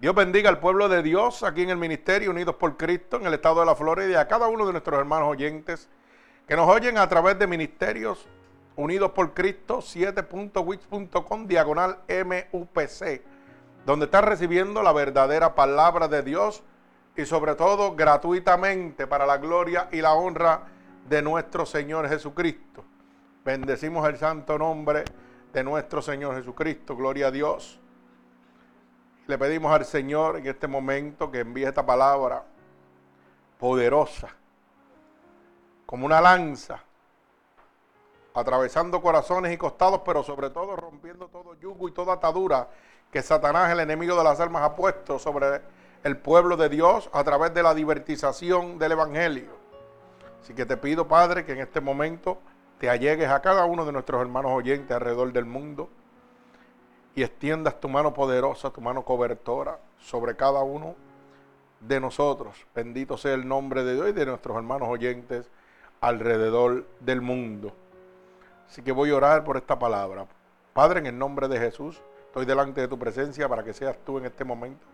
Dios bendiga al pueblo de Dios aquí en el Ministerio Unidos por Cristo, en el estado de la Florida, y a cada uno de nuestros hermanos oyentes que nos oyen a través de Ministerios Unidos por Cristo 7.wix.com diagonal MUPC, donde está recibiendo la verdadera palabra de Dios y sobre todo gratuitamente para la gloria y la honra de nuestro Señor Jesucristo. Bendecimos el santo nombre de nuestro Señor Jesucristo, gloria a Dios. Le pedimos al Señor en este momento que envíe esta palabra poderosa, como una lanza, atravesando corazones y costados, pero sobre todo rompiendo todo yugo y toda atadura que Satanás, el enemigo de las almas, ha puesto sobre el pueblo de Dios a través de la divertización del Evangelio. Así que te pido, Padre, que en este momento te allegues a cada uno de nuestros hermanos oyentes alrededor del mundo y extiendas tu mano poderosa, tu mano cobertora sobre cada uno de nosotros. Bendito sea el nombre de Dios y de nuestros hermanos oyentes alrededor del mundo. Así que voy a orar por esta palabra. Padre, en el nombre de Jesús, estoy delante de tu presencia para que seas tú en este momento,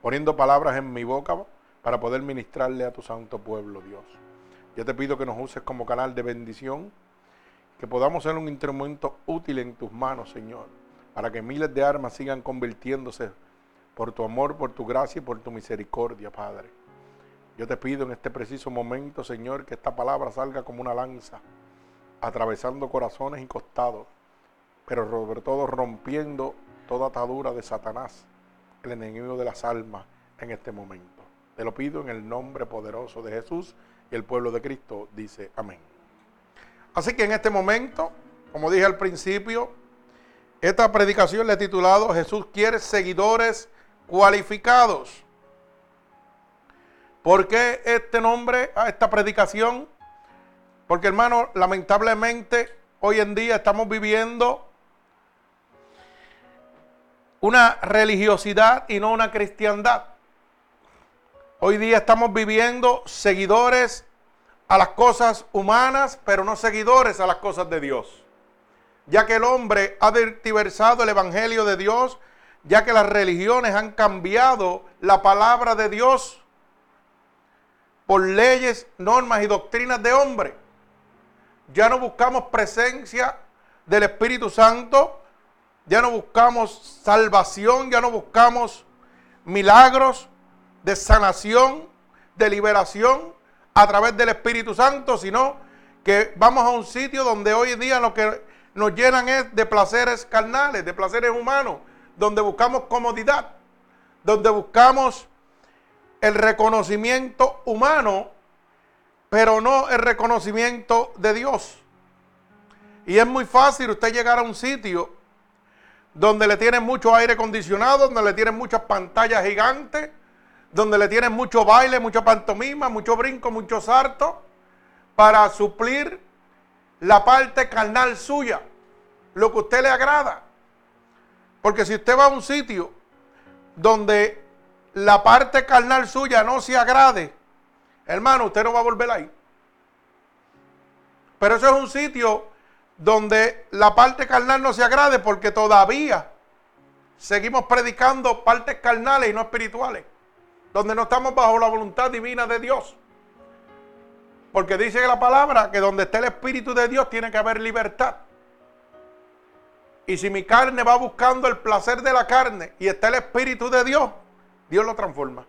poniendo palabras en mi boca para poder ministrarle a tu santo pueblo, Dios. Yo te pido que nos uses como canal de bendición, que podamos ser un instrumento útil en tus manos, Señor para que miles de armas sigan convirtiéndose por tu amor, por tu gracia y por tu misericordia, Padre. Yo te pido en este preciso momento, Señor, que esta palabra salga como una lanza, atravesando corazones y costados, pero sobre todo rompiendo toda atadura de Satanás, el enemigo de las almas, en este momento. Te lo pido en el nombre poderoso de Jesús y el pueblo de Cristo dice amén. Así que en este momento, como dije al principio, esta predicación le he titulado Jesús quiere seguidores cualificados. ¿Por qué este nombre a esta predicación? Porque hermano, lamentablemente hoy en día estamos viviendo una religiosidad y no una cristiandad. Hoy día estamos viviendo seguidores a las cosas humanas, pero no seguidores a las cosas de Dios ya que el hombre ha diversado el Evangelio de Dios, ya que las religiones han cambiado la palabra de Dios por leyes, normas y doctrinas de hombre. Ya no buscamos presencia del Espíritu Santo, ya no buscamos salvación, ya no buscamos milagros de sanación, de liberación a través del Espíritu Santo, sino que vamos a un sitio donde hoy día lo que nos llenan de placeres carnales, de placeres humanos, donde buscamos comodidad, donde buscamos el reconocimiento humano, pero no el reconocimiento de Dios. Y es muy fácil usted llegar a un sitio donde le tienen mucho aire acondicionado, donde le tienen muchas pantallas gigantes, donde le tienen mucho baile, mucha pantomima, mucho brinco, mucho sarto, para suplir la parte carnal suya, lo que a usted le agrada. Porque si usted va a un sitio donde la parte carnal suya no se agrade, hermano, usted no va a volver ahí. Pero eso es un sitio donde la parte carnal no se agrade porque todavía seguimos predicando partes carnales y no espirituales, donde no estamos bajo la voluntad divina de Dios. Porque dice la palabra que donde esté el Espíritu de Dios tiene que haber libertad. Y si mi carne va buscando el placer de la carne y está el Espíritu de Dios, Dios lo transforma.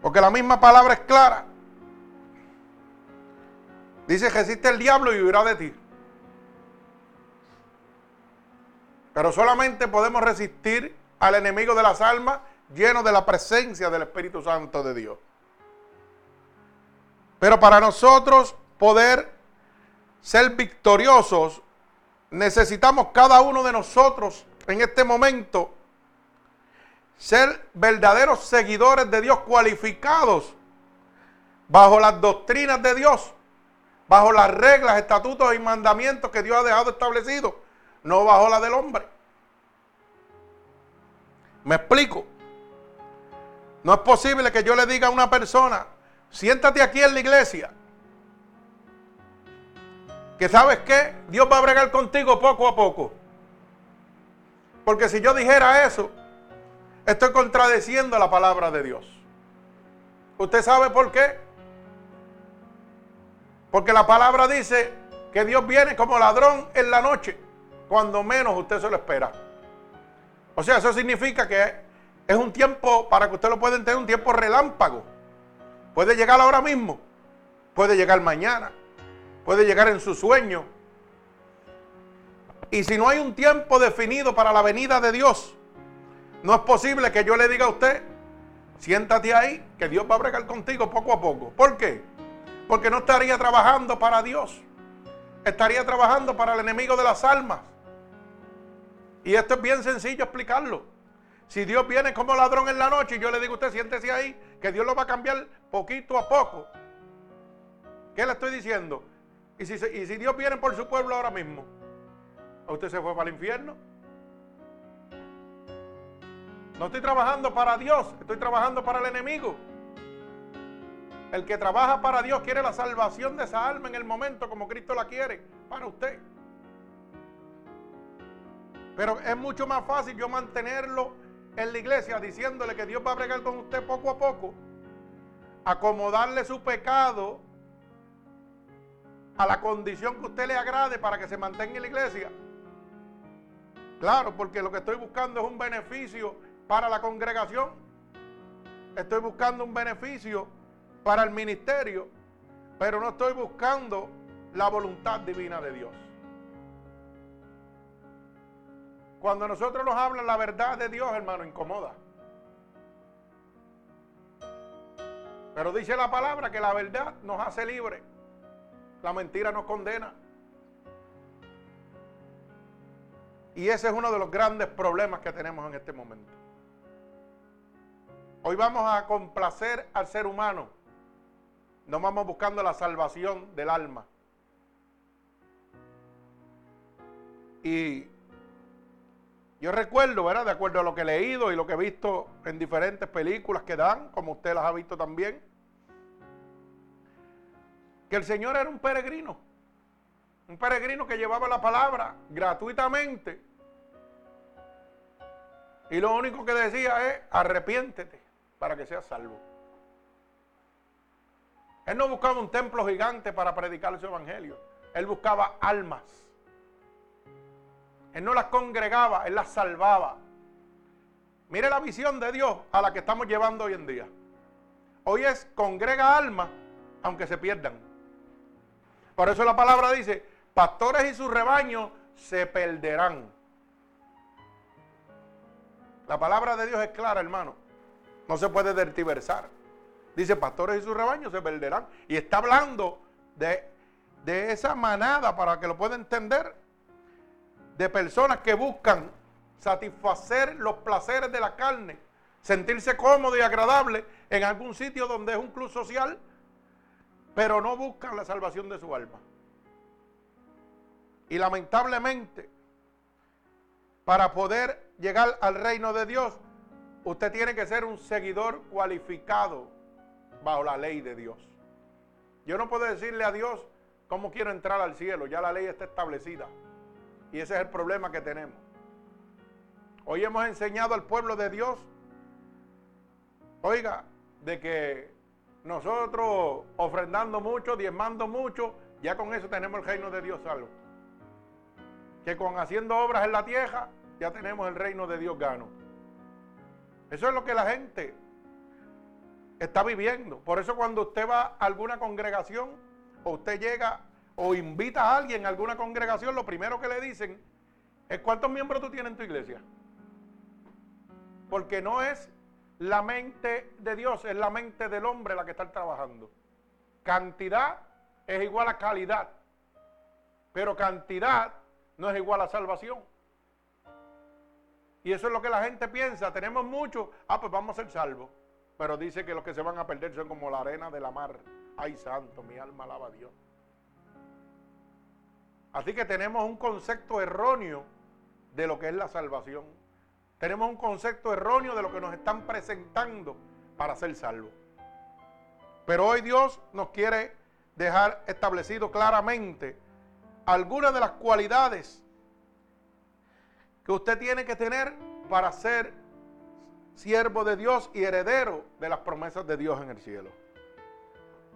Porque la misma palabra es clara. Dice que existe el diablo y huirá de ti. Pero solamente podemos resistir al enemigo de las almas lleno de la presencia del Espíritu Santo de Dios. Pero para nosotros poder ser victoriosos, necesitamos cada uno de nosotros en este momento ser verdaderos seguidores de Dios, cualificados bajo las doctrinas de Dios, bajo las reglas, estatutos y mandamientos que Dios ha dejado establecidos, no bajo la del hombre. ¿Me explico? No es posible que yo le diga a una persona, siéntate aquí en la iglesia, que sabes que Dios va a bregar contigo poco a poco. Porque si yo dijera eso, estoy contradeciendo la palabra de Dios. ¿Usted sabe por qué? Porque la palabra dice que Dios viene como ladrón en la noche, cuando menos usted se lo espera. O sea, eso significa que es un tiempo, para que usted lo pueda entender, un tiempo relámpago. Puede llegar ahora mismo, puede llegar mañana, puede llegar en su sueño. Y si no hay un tiempo definido para la venida de Dios, no es posible que yo le diga a usted, siéntate ahí, que Dios va a bregar contigo poco a poco. ¿Por qué? Porque no estaría trabajando para Dios. Estaría trabajando para el enemigo de las almas. Y esto es bien sencillo explicarlo. Si Dios viene como ladrón en la noche y yo le digo a usted, siéntese ahí, que Dios lo va a cambiar poquito a poco. ¿Qué le estoy diciendo? ¿Y si, y si Dios viene por su pueblo ahora mismo? ¿A usted se fue para el infierno? No estoy trabajando para Dios, estoy trabajando para el enemigo. El que trabaja para Dios quiere la salvación de esa alma en el momento como Cristo la quiere para usted. Pero es mucho más fácil yo mantenerlo en la iglesia diciéndole que Dios va a bregar con usted poco a poco, acomodarle su pecado a la condición que usted le agrade para que se mantenga en la iglesia. Claro, porque lo que estoy buscando es un beneficio para la congregación. Estoy buscando un beneficio para el ministerio, pero no estoy buscando la voluntad divina de Dios. Cuando nosotros nos hablan la verdad de Dios, hermano, incomoda. Pero dice la palabra que la verdad nos hace libre. La mentira nos condena. Y ese es uno de los grandes problemas que tenemos en este momento. Hoy vamos a complacer al ser humano. No vamos buscando la salvación del alma. Y yo recuerdo, ¿verdad? De acuerdo a lo que he leído y lo que he visto en diferentes películas que dan, como usted las ha visto también, que el Señor era un peregrino. Un peregrino que llevaba la palabra gratuitamente. Y lo único que decía es, arrepiéntete para que seas salvo. Él no buscaba un templo gigante para predicar su evangelio. Él buscaba almas. Él no las congregaba, Él las salvaba. Mire la visión de Dios a la que estamos llevando hoy en día. Hoy es congrega almas, aunque se pierdan. Por eso la palabra dice, pastores y sus rebaños se perderán. La palabra de Dios es clara, hermano. No se puede dertiversar. Dice, pastores y sus rebaños se perderán. Y está hablando de, de esa manada, para que lo pueda entender, de personas que buscan satisfacer los placeres de la carne, sentirse cómodo y agradable en algún sitio donde es un club social, pero no buscan la salvación de su alma. Y lamentablemente, para poder llegar al reino de Dios, usted tiene que ser un seguidor cualificado bajo la ley de Dios. Yo no puedo decirle a Dios cómo quiero entrar al cielo, ya la ley está establecida. Y ese es el problema que tenemos. Hoy hemos enseñado al pueblo de Dios, oiga, de que nosotros ofrendando mucho, diezmando mucho, ya con eso tenemos el reino de Dios salvo. Que con haciendo obras en la tierra, ya tenemos el reino de Dios gano. Eso es lo que la gente está viviendo. Por eso cuando usted va a alguna congregación o usted llega o invita a alguien a alguna congregación, lo primero que le dicen es cuántos miembros tú tienes en tu iglesia. Porque no es la mente de Dios, es la mente del hombre la que está trabajando. Cantidad es igual a calidad, pero cantidad no es igual a salvación. Y eso es lo que la gente piensa, tenemos mucho, ah, pues vamos a ser salvos. Pero dice que los que se van a perder son como la arena de la mar. Ay, santo, mi alma alaba a Dios. Así que tenemos un concepto erróneo de lo que es la salvación. Tenemos un concepto erróneo de lo que nos están presentando para ser salvos. Pero hoy Dios nos quiere dejar establecido claramente algunas de las cualidades que usted tiene que tener para ser siervo de Dios y heredero de las promesas de Dios en el cielo.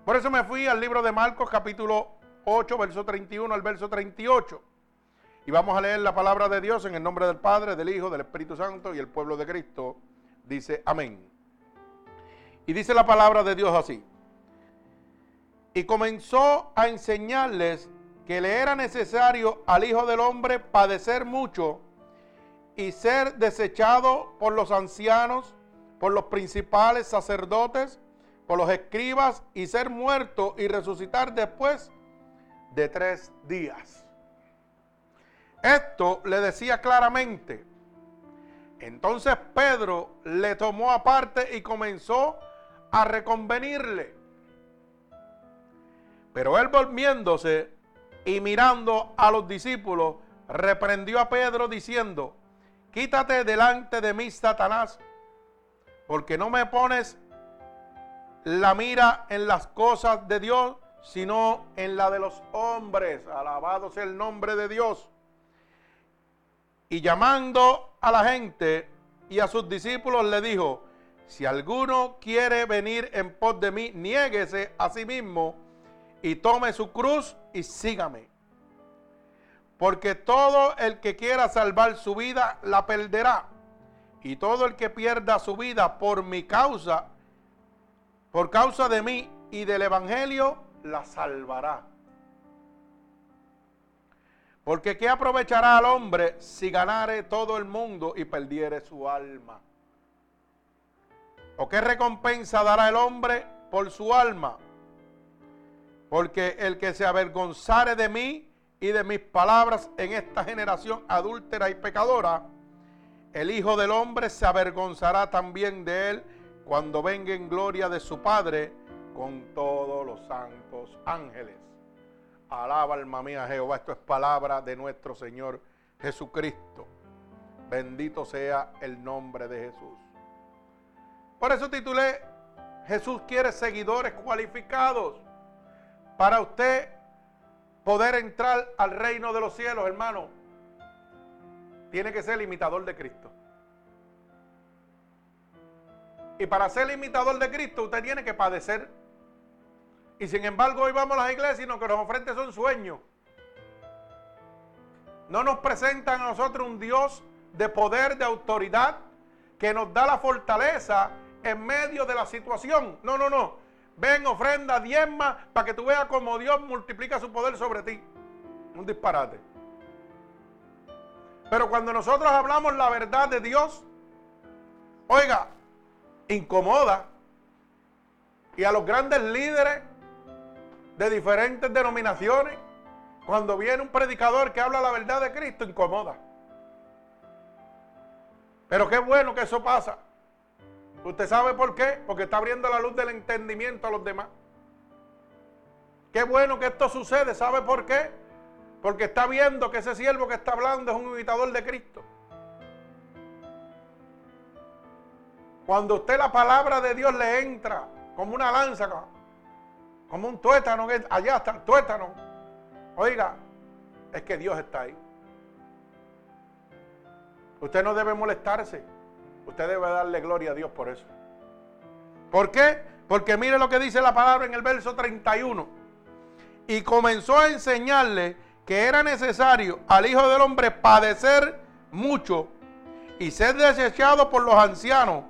Por eso me fui al libro de Marcos capítulo 8, verso 31 al verso 38. Y vamos a leer la palabra de Dios en el nombre del Padre, del Hijo, del Espíritu Santo y el pueblo de Cristo. Dice amén. Y dice la palabra de Dios así. Y comenzó a enseñarles que le era necesario al Hijo del Hombre padecer mucho y ser desechado por los ancianos, por los principales sacerdotes, por los escribas y ser muerto y resucitar después de tres días. Esto le decía claramente. Entonces Pedro le tomó aparte y comenzó a reconvenirle. Pero él volviéndose y mirando a los discípulos, reprendió a Pedro diciendo, quítate delante de mí, Satanás, porque no me pones la mira en las cosas de Dios, sino en la de los hombres. Alabado sea el nombre de Dios. Y llamando a la gente y a sus discípulos le dijo, si alguno quiere venir en pos de mí, niéguese a sí mismo y tome su cruz y sígame. Porque todo el que quiera salvar su vida la perderá. Y todo el que pierda su vida por mi causa, por causa de mí y del Evangelio, la salvará. Porque ¿qué aprovechará al hombre si ganare todo el mundo y perdiere su alma? ¿O qué recompensa dará el hombre por su alma? Porque el que se avergonzare de mí y de mis palabras en esta generación adúltera y pecadora, el Hijo del Hombre se avergonzará también de él cuando venga en gloria de su Padre con todos los santos ángeles. Alaba alma mía Jehová, esto es palabra de nuestro Señor Jesucristo. Bendito sea el nombre de Jesús. Por eso titulé, Jesús quiere seguidores cualificados para usted poder entrar al reino de los cielos, hermano, tiene que ser imitador de Cristo. Y para ser imitador de Cristo, usted tiene que padecer. Y sin embargo, hoy vamos a las iglesias y lo que nos ofrece son sueños. No nos presentan a nosotros un Dios de poder, de autoridad, que nos da la fortaleza en medio de la situación. No, no, no. Ven, ofrenda, diezma, para que tú veas cómo Dios multiplica su poder sobre ti. Un disparate. Pero cuando nosotros hablamos la verdad de Dios, oiga, incomoda. Y a los grandes líderes de diferentes denominaciones, cuando viene un predicador que habla la verdad de Cristo, incomoda. Pero qué bueno que eso pasa. ¿Usted sabe por qué? Porque está abriendo la luz del entendimiento a los demás. Qué bueno que esto sucede. ¿Sabe por qué? Porque está viendo que ese siervo que está hablando es un imitador de Cristo. Cuando usted la palabra de Dios le entra como una lanza, como un tuétano, allá está el tuétano. Oiga, es que Dios está ahí. Usted no debe molestarse. Usted debe darle gloria a Dios por eso. ¿Por qué? Porque mire lo que dice la palabra en el verso 31. Y comenzó a enseñarle que era necesario al Hijo del Hombre padecer mucho y ser desechado por los ancianos,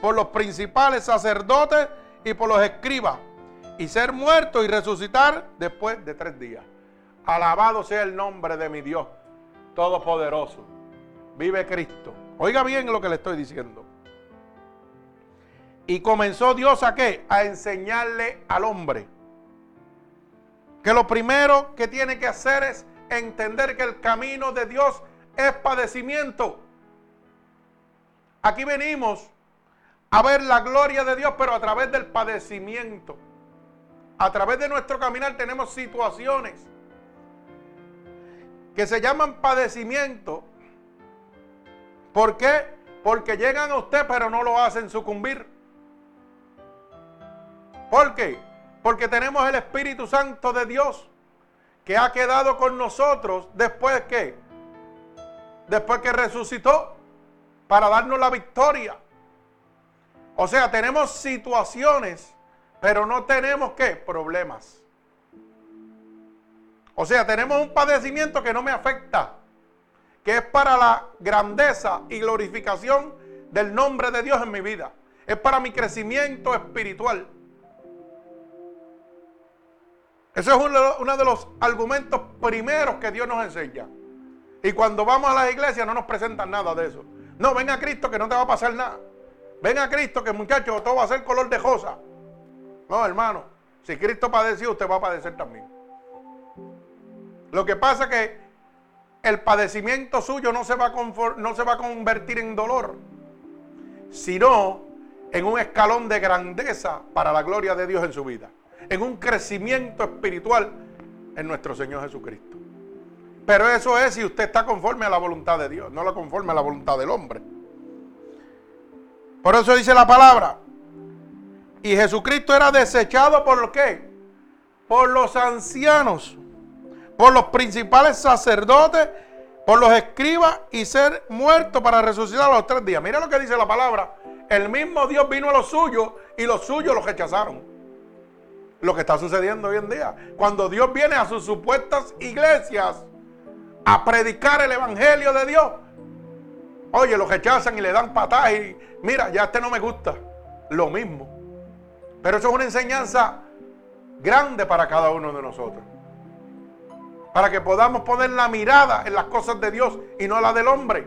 por los principales sacerdotes y por los escribas, y ser muerto y resucitar después de tres días. Alabado sea el nombre de mi Dios Todopoderoso. Vive Cristo. Oiga bien lo que le estoy diciendo. Y comenzó Dios a qué? A enseñarle al hombre. Que lo primero que tiene que hacer es entender que el camino de Dios es padecimiento. Aquí venimos a ver la gloria de Dios, pero a través del padecimiento. A través de nuestro caminar tenemos situaciones que se llaman padecimiento ¿Por qué? Porque llegan a usted pero no lo hacen sucumbir. ¿Por qué? Porque tenemos el Espíritu Santo de Dios que ha quedado con nosotros después que después que resucitó para darnos la victoria. O sea, tenemos situaciones, pero no tenemos qué? Problemas. O sea, tenemos un padecimiento que no me afecta, que es para la grandeza y glorificación del nombre de Dios en mi vida. Es para mi crecimiento espiritual. Eso es uno, de los argumentos primeros que Dios nos enseña. Y cuando vamos a las iglesias no nos presentan nada de eso. No, ven a Cristo que no te va a pasar nada. Ven a Cristo que muchachos todo va a ser color de rosa. No, hermano. Si Cristo padeció, usted va a padecer también. Lo que pasa es que el padecimiento suyo no se va a, no se va a convertir en dolor, sino en un escalón de grandeza para la gloria de Dios en su vida en un crecimiento espiritual en nuestro Señor Jesucristo. Pero eso es si usted está conforme a la voluntad de Dios, no lo conforme a la voluntad del hombre. Por eso dice la palabra. Y Jesucristo era desechado por lo qué? Por los ancianos, por los principales sacerdotes, por los escribas y ser muerto para resucitar a los tres días. Mira lo que dice la palabra. El mismo Dios vino a los suyos y los suyos los rechazaron lo que está sucediendo hoy en día. Cuando Dios viene a sus supuestas iglesias a predicar el evangelio de Dios, oye, lo rechazan y le dan patadas y mira, ya este no me gusta. Lo mismo. Pero eso es una enseñanza grande para cada uno de nosotros. Para que podamos poner la mirada en las cosas de Dios y no la del hombre.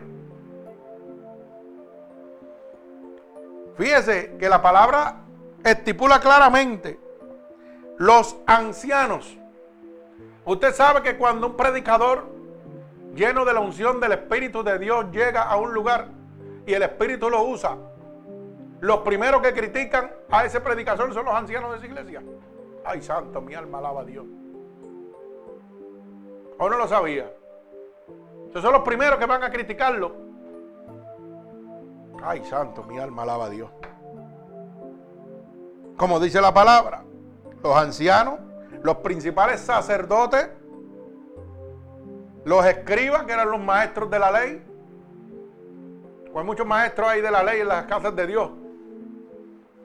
Fíjese que la palabra estipula claramente los ancianos. Usted sabe que cuando un predicador lleno de la unción del Espíritu de Dios llega a un lugar y el Espíritu lo usa, los primeros que critican a ese predicador son los ancianos de esa iglesia. Ay, santo, mi alma alaba a Dios. ¿O no lo sabía? Esos son los primeros que van a criticarlo. Ay, santo, mi alma alaba a Dios. Como dice la palabra, los ancianos, los principales sacerdotes, los escribas, que eran los maestros de la ley. Pues muchos maestros ahí de la ley en las casas de Dios.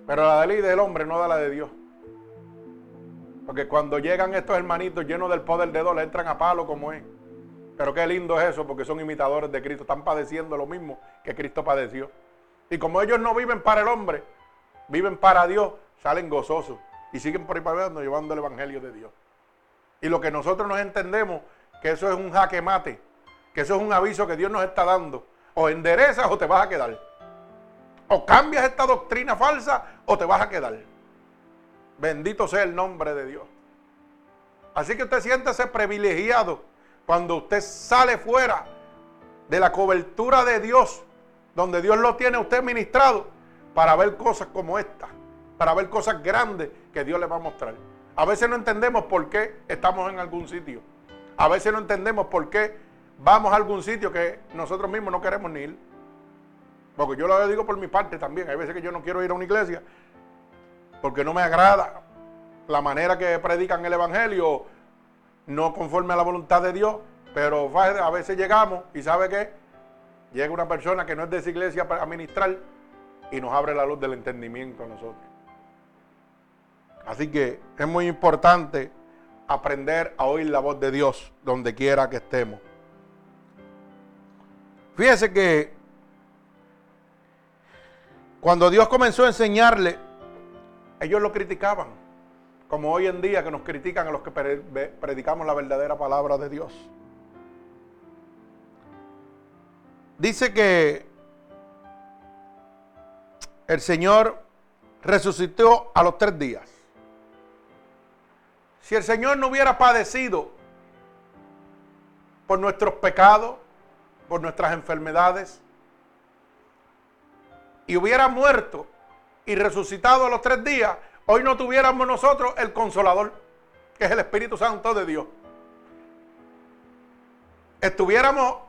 Pero la ley del hombre, no de la de Dios. Porque cuando llegan estos hermanitos llenos del poder de Dios, le entran a palo como es. Pero qué lindo es eso, porque son imitadores de Cristo. Están padeciendo lo mismo que Cristo padeció. Y como ellos no viven para el hombre, viven para Dios, salen gozosos y siguen por para llevando el Evangelio de Dios. Y lo que nosotros nos entendemos, que eso es un jaque mate, que eso es un aviso que Dios nos está dando. O enderezas o te vas a quedar. O cambias esta doctrina falsa o te vas a quedar. Bendito sea el nombre de Dios. Así que usted siéntese privilegiado cuando usted sale fuera de la cobertura de Dios, donde Dios lo tiene a usted ministrado, para ver cosas como esta para ver cosas grandes que Dios le va a mostrar. A veces no entendemos por qué estamos en algún sitio. A veces no entendemos por qué vamos a algún sitio que nosotros mismos no queremos ni ir. Porque yo lo digo por mi parte también. Hay veces que yo no quiero ir a una iglesia porque no me agrada la manera que predican el Evangelio, no conforme a la voluntad de Dios. Pero a veces llegamos y ¿sabe qué? Llega una persona que no es de esa iglesia para ministrar y nos abre la luz del entendimiento a nosotros. Así que es muy importante aprender a oír la voz de Dios donde quiera que estemos. Fíjese que cuando Dios comenzó a enseñarle, ellos lo criticaban, como hoy en día que nos critican a los que predicamos la verdadera palabra de Dios. Dice que el Señor resucitó a los tres días. Si el Señor no hubiera padecido por nuestros pecados, por nuestras enfermedades, y hubiera muerto y resucitado a los tres días, hoy no tuviéramos nosotros el consolador, que es el Espíritu Santo de Dios. Estuviéramos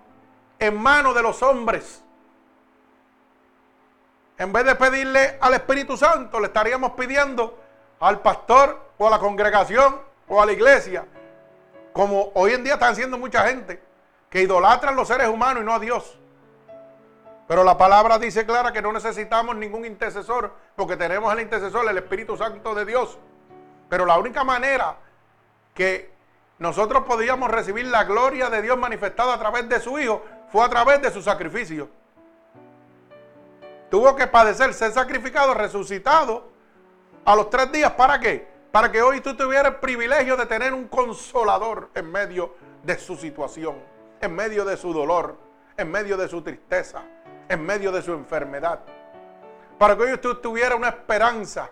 en manos de los hombres. En vez de pedirle al Espíritu Santo, le estaríamos pidiendo al pastor o a la congregación o a la iglesia, como hoy en día están haciendo mucha gente, que idolatran los seres humanos y no a Dios. Pero la palabra dice clara que no necesitamos ningún intercesor, porque tenemos el intercesor, el Espíritu Santo de Dios. Pero la única manera que nosotros podíamos recibir la gloria de Dios manifestada a través de su Hijo fue a través de su sacrificio. Tuvo que padecer, ser sacrificado, resucitado a los tres días. ¿Para qué? Para que hoy tú tuvieras el privilegio de tener un consolador en medio de su situación, en medio de su dolor, en medio de su tristeza, en medio de su enfermedad. Para que hoy tú tuviera una esperanza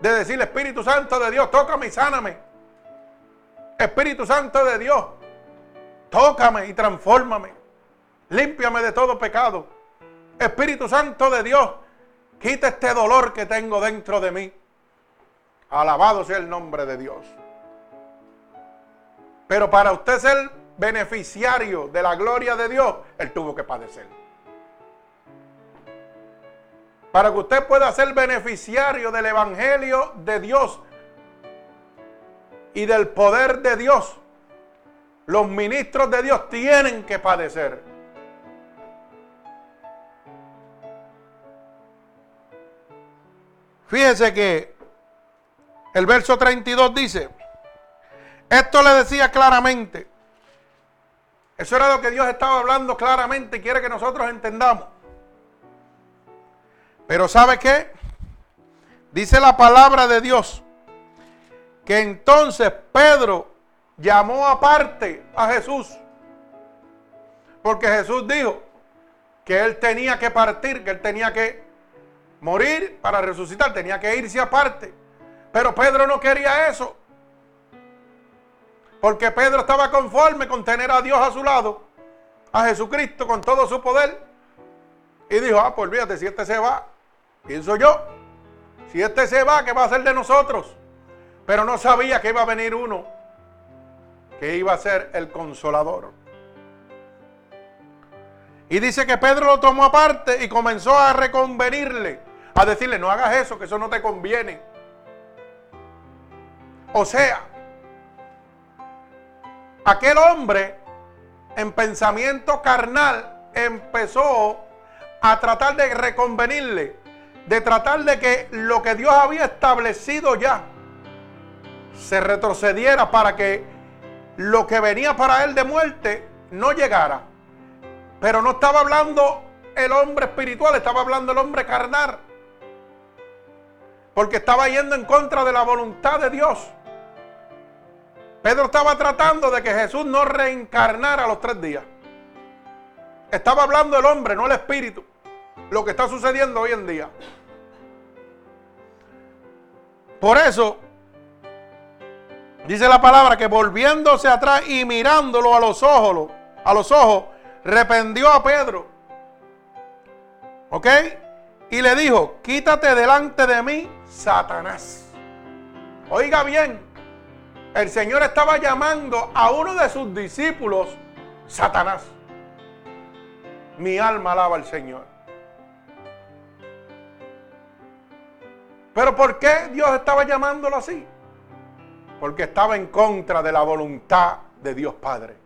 de decirle, Espíritu Santo de Dios, tócame y sáname. Espíritu Santo de Dios, tócame y transfórmame. Límpiame de todo pecado. Espíritu Santo de Dios, quita este dolor que tengo dentro de mí. Alabado sea el nombre de Dios. Pero para usted ser beneficiario de la gloria de Dios, Él tuvo que padecer. Para que usted pueda ser beneficiario del Evangelio de Dios y del poder de Dios, los ministros de Dios tienen que padecer. Fíjese que el verso 32 dice, esto le decía claramente, eso era lo que Dios estaba hablando claramente y quiere que nosotros entendamos. Pero ¿sabe qué? Dice la palabra de Dios que entonces Pedro llamó aparte a Jesús. Porque Jesús dijo que él tenía que partir, que él tenía que morir para resucitar, tenía que irse aparte. Pero Pedro no quería eso. Porque Pedro estaba conforme con tener a Dios a su lado, a Jesucristo con todo su poder. Y dijo, ah, pues olvídate, si este se va, pienso yo, si este se va, ¿qué va a hacer de nosotros? Pero no sabía que iba a venir uno que iba a ser el consolador. Y dice que Pedro lo tomó aparte y comenzó a reconvenirle a decirle, no hagas eso, que eso no te conviene. O sea, aquel hombre en pensamiento carnal empezó a tratar de reconvenirle, de tratar de que lo que Dios había establecido ya se retrocediera para que lo que venía para él de muerte no llegara. Pero no estaba hablando el hombre espiritual, estaba hablando el hombre carnal porque estaba yendo en contra de la voluntad de Dios. Pedro estaba tratando de que Jesús no reencarnara los tres días. Estaba hablando el hombre, no el espíritu. Lo que está sucediendo hoy en día. Por eso, dice la palabra que volviéndose atrás y mirándolo a los ojos, a los ojos, rependió a Pedro. ¿Ok? Y le dijo, quítate delante de mí, Satanás. Oiga bien, el Señor estaba llamando a uno de sus discípulos Satanás. Mi alma alaba al Señor. Pero ¿por qué Dios estaba llamándolo así? Porque estaba en contra de la voluntad de Dios Padre.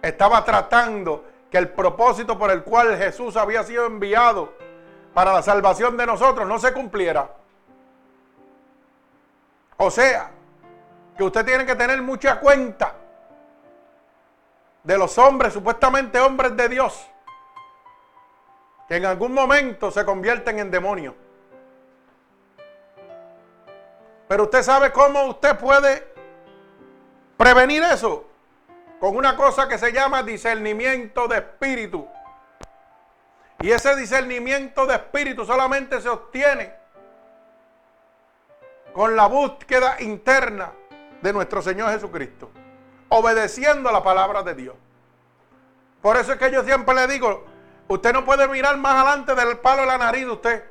Estaba tratando que el propósito por el cual Jesús había sido enviado para la salvación de nosotros no se cumpliera. O sea, que usted tiene que tener mucha cuenta de los hombres, supuestamente hombres de Dios, que en algún momento se convierten en demonios. Pero usted sabe cómo usted puede prevenir eso con una cosa que se llama discernimiento de espíritu. Y ese discernimiento de espíritu solamente se obtiene con la búsqueda interna de nuestro Señor Jesucristo, obedeciendo a la palabra de Dios. Por eso es que yo siempre le digo, usted no puede mirar más adelante del palo de la nariz de usted.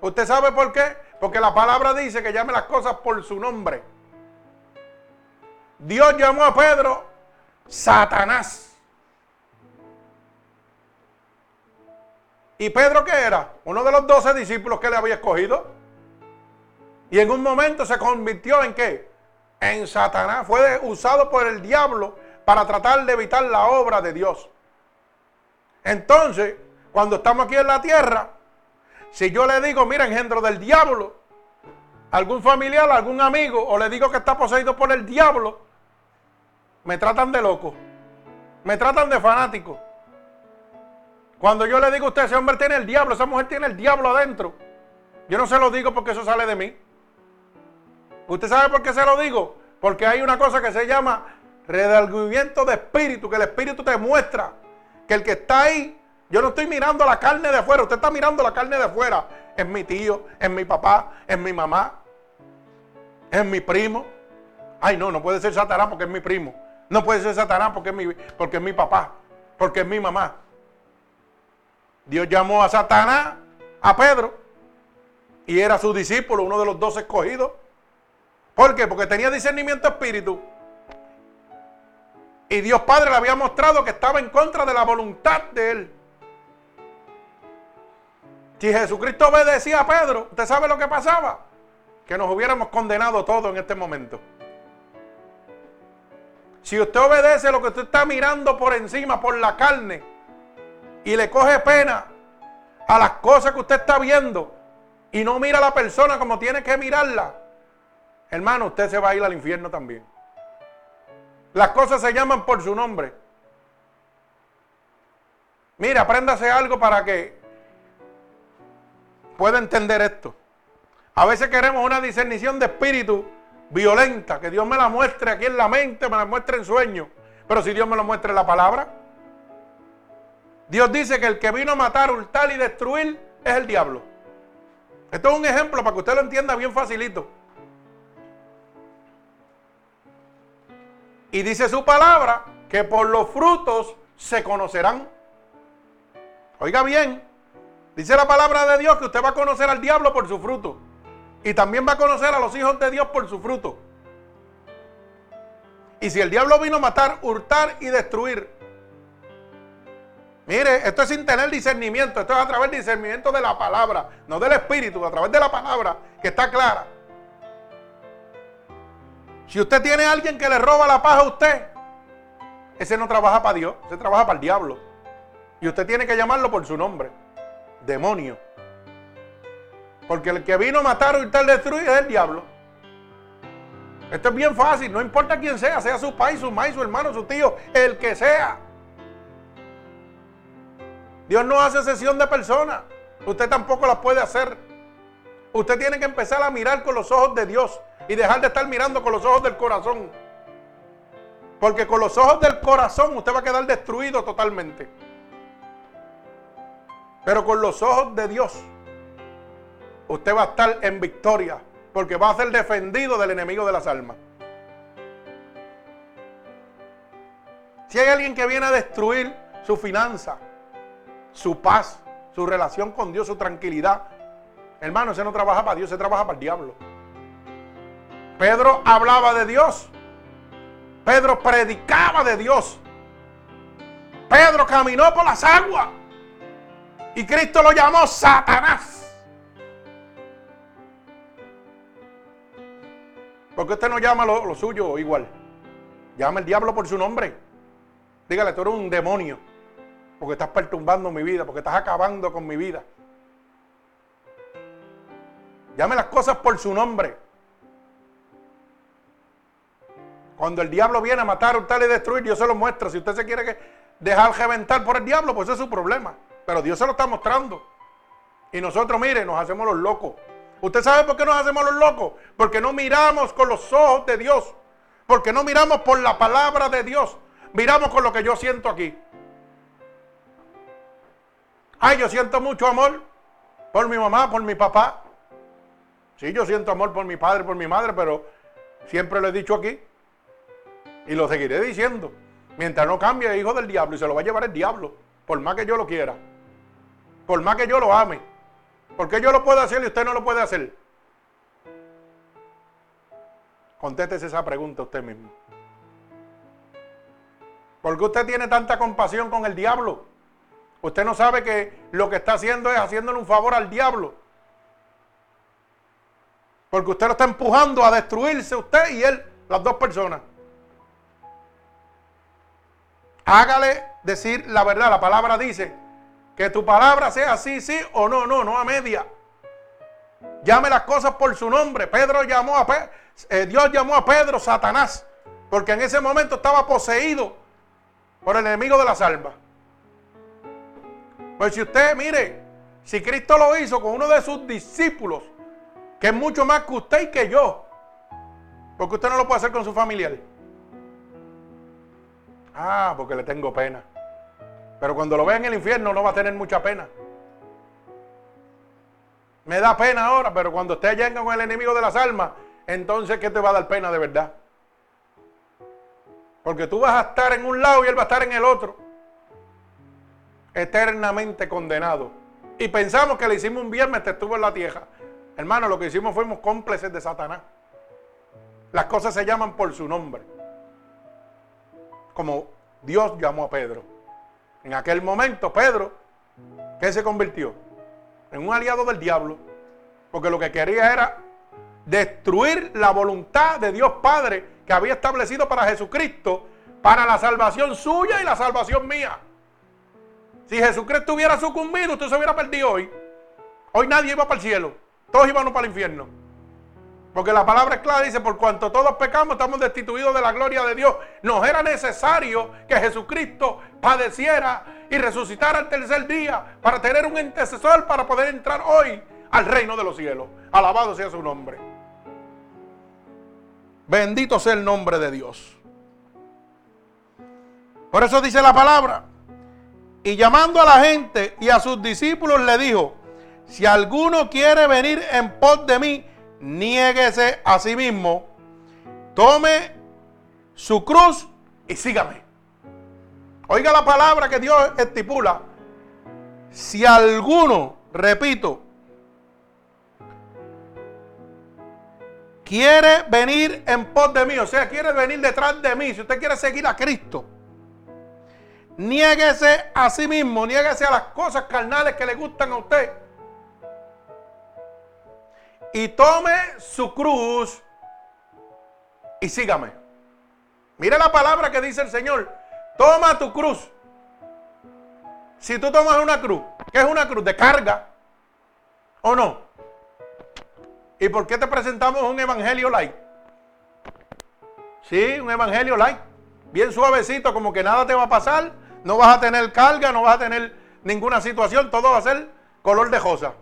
¿Usted sabe por qué? Porque la palabra dice que llame las cosas por su nombre. Dios llamó a Pedro Satanás. ¿Y Pedro qué era? Uno de los doce discípulos que le había escogido. Y en un momento se convirtió en qué? En Satanás. Fue usado por el diablo para tratar de evitar la obra de Dios. Entonces, cuando estamos aquí en la tierra, si yo le digo, mira, engendro del diablo, algún familiar, algún amigo, o le digo que está poseído por el diablo, me tratan de loco, me tratan de fanático. Cuando yo le digo a usted, ese hombre tiene el diablo, esa mujer tiene el diablo adentro, yo no se lo digo porque eso sale de mí. ¿Usted sabe por qué se lo digo? Porque hay una cosa que se llama redalgamiento de espíritu, que el espíritu te muestra que el que está ahí, yo no estoy mirando la carne de afuera, usted está mirando la carne de afuera. Es mi tío, es mi papá, es mi mamá, es mi primo. Ay, no, no puede ser Satanás porque es mi primo. No puede ser Satanás porque es mi, porque es mi papá, porque es mi mamá. Dios llamó a Satanás, a Pedro, y era su discípulo, uno de los dos escogidos. ¿Por qué? Porque tenía discernimiento espíritu. Y Dios Padre le había mostrado que estaba en contra de la voluntad de él. Si Jesucristo obedecía a Pedro, ¿usted sabe lo que pasaba? Que nos hubiéramos condenado todos en este momento. Si usted obedece lo que usted está mirando por encima, por la carne, y le coge pena a las cosas que usted está viendo, y no mira a la persona como tiene que mirarla, hermano, usted se va a ir al infierno también. Las cosas se llaman por su nombre. Mira, apréndase algo para que pueda entender esto. A veces queremos una discernición de espíritu violenta, que Dios me la muestre aquí en la mente, me la muestre en sueño. Pero si Dios me lo muestra en la palabra, Dios dice que el que vino a matar, hurtar y destruir es el diablo. Esto es un ejemplo para que usted lo entienda bien facilito. Y dice su palabra que por los frutos se conocerán. Oiga bien, dice la palabra de Dios que usted va a conocer al diablo por su fruto. Y también va a conocer a los hijos de Dios por su fruto. Y si el diablo vino a matar, hurtar y destruir. Mire, esto es sin tener discernimiento. Esto es a través del discernimiento de la palabra, no del espíritu, a través de la palabra que está clara. Si usted tiene a alguien que le roba la paz a usted, ese no trabaja para Dios, ese trabaja para el diablo. Y usted tiene que llamarlo por su nombre, demonio. Porque el que vino a matar, o tal destruir es el diablo. Esto es bien fácil, no importa quién sea, sea su pai, su maíz, su hermano, su tío, el que sea. Dios no hace sesión de personas. Usted tampoco la puede hacer. Usted tiene que empezar a mirar con los ojos de Dios y dejar de estar mirando con los ojos del corazón. Porque con los ojos del corazón usted va a quedar destruido totalmente. Pero con los ojos de Dios usted va a estar en victoria. Porque va a ser defendido del enemigo de las almas. Si hay alguien que viene a destruir su finanza, su paz, su relación con Dios, su tranquilidad, hermano, ese no trabaja para Dios, se trabaja para el diablo. Pedro hablaba de Dios. Pedro predicaba de Dios. Pedro caminó por las aguas. Y Cristo lo llamó Satanás. ¿Por qué usted no llama lo, suyo igual? Llama el diablo por su nombre. Dígale, tú eres un demonio. Porque estás perturbando mi vida, porque estás acabando con mi vida. Llame las cosas por su nombre. Cuando el diablo viene a matar, hurtar y destruir, Dios se lo muestra. Si usted se quiere dejar reventar por el diablo, pues ese es su problema. Pero Dios se lo está mostrando. Y nosotros, mire, nos hacemos los locos. ¿Usted sabe por qué nos hacemos los locos? Porque no miramos con los ojos de Dios. Porque no miramos por la palabra de Dios. Miramos con lo que yo siento aquí. Ay, yo siento mucho amor por mi mamá, por mi papá. Sí, yo siento amor por mi padre, por mi madre, pero siempre lo he dicho aquí. Y lo seguiré diciendo. Mientras no cambie, hijo del diablo. Y se lo va a llevar el diablo. Por más que yo lo quiera. Por más que yo lo ame. Porque yo lo puedo hacer y usted no lo puede hacer. Contéstese esa pregunta usted mismo. ¿Por qué usted tiene tanta compasión con el diablo? Usted no sabe que lo que está haciendo es haciéndole un favor al diablo. Porque usted lo está empujando a destruirse usted y él, las dos personas. hágale decir la verdad. La palabra dice que tu palabra sea sí, sí o no, no, no a media. Llame las cosas por su nombre. Pedro llamó a eh, Dios llamó a Pedro Satanás, porque en ese momento estaba poseído por el enemigo de la salva. Pues si usted, mire, si Cristo lo hizo con uno de sus discípulos, que es mucho más que usted y que yo, porque usted no lo puede hacer con su familiar. Ah, porque le tengo pena. Pero cuando lo vea en el infierno no va a tener mucha pena. Me da pena ahora, pero cuando usted llegue con el enemigo de las almas, entonces ¿qué te va a dar pena de verdad? Porque tú vas a estar en un lado y él va a estar en el otro. Eternamente condenado. Y pensamos que le hicimos un te estuvo en la tierra. Hermano, lo que hicimos fuimos cómplices de Satanás. Las cosas se llaman por su nombre. Como Dios llamó a Pedro. En aquel momento, Pedro, ¿qué se convirtió? En un aliado del diablo. Porque lo que quería era destruir la voluntad de Dios Padre que había establecido para Jesucristo, para la salvación suya y la salvación mía. Si Jesucristo hubiera sucumbido, usted se hubiera perdido hoy. Hoy nadie iba para el cielo. Todos iban para el infierno. Porque la palabra es clara, dice, por cuanto todos pecamos, estamos destituidos de la gloria de Dios. Nos era necesario que Jesucristo padeciera y resucitara el tercer día para tener un intercesor para poder entrar hoy al reino de los cielos. Alabado sea su nombre. Bendito sea el nombre de Dios. Por eso dice la palabra. Y llamando a la gente y a sus discípulos le dijo, si alguno quiere venir en pos de mí, niéguese a sí mismo, tome su cruz y sígame. Oiga la palabra que Dios estipula. Si alguno, repito, quiere venir en pos de mí, o sea, quiere venir detrás de mí, si usted quiere seguir a Cristo, niéguese a sí mismo, niéguese a las cosas carnales que le gustan a usted y tome su cruz y sígame. Mire la palabra que dice el Señor. Toma tu cruz. Si tú tomas una cruz, ¿qué es una cruz? De carga. ¿O no? ¿Y por qué te presentamos un evangelio light? Sí, un evangelio light. Bien suavecito, como que nada te va a pasar. No vas a tener carga, no vas a tener ninguna situación. Todo va a ser color de rosa.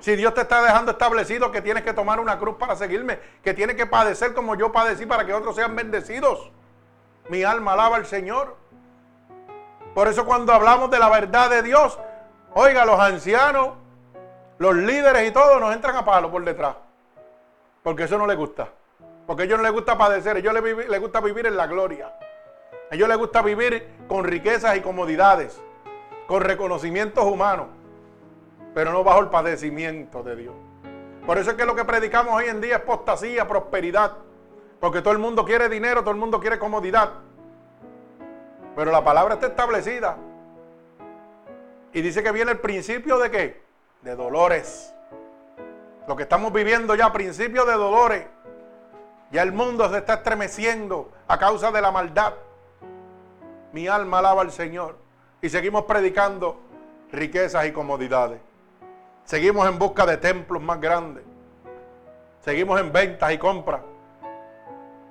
Si Dios te está dejando establecido que tienes que tomar una cruz para seguirme, que tienes que padecer como yo padecí para que otros sean bendecidos. Mi alma alaba al Señor. Por eso cuando hablamos de la verdad de Dios, oiga, los ancianos, los líderes y todos nos entran a palo por detrás. Porque eso no les gusta. Porque a ellos no les gusta padecer, a ellos les, gusta vivir en la gloria. A ellos les gusta vivir con riquezas y comodidades, con reconocimientos humanos pero no bajo el padecimiento de Dios. Por eso es que lo que predicamos hoy en día es postasía, prosperidad. Porque todo el mundo quiere dinero, todo el mundo quiere comodidad. Pero la palabra está establecida. Y dice que viene el principio de qué? De dolores. Lo que estamos viviendo ya, principio de dolores. Ya el mundo se está estremeciendo a causa de la maldad. Mi alma alaba al Señor. Y seguimos predicando riquezas y comodidades. Seguimos en busca de templos más grandes. Seguimos en ventas y compras.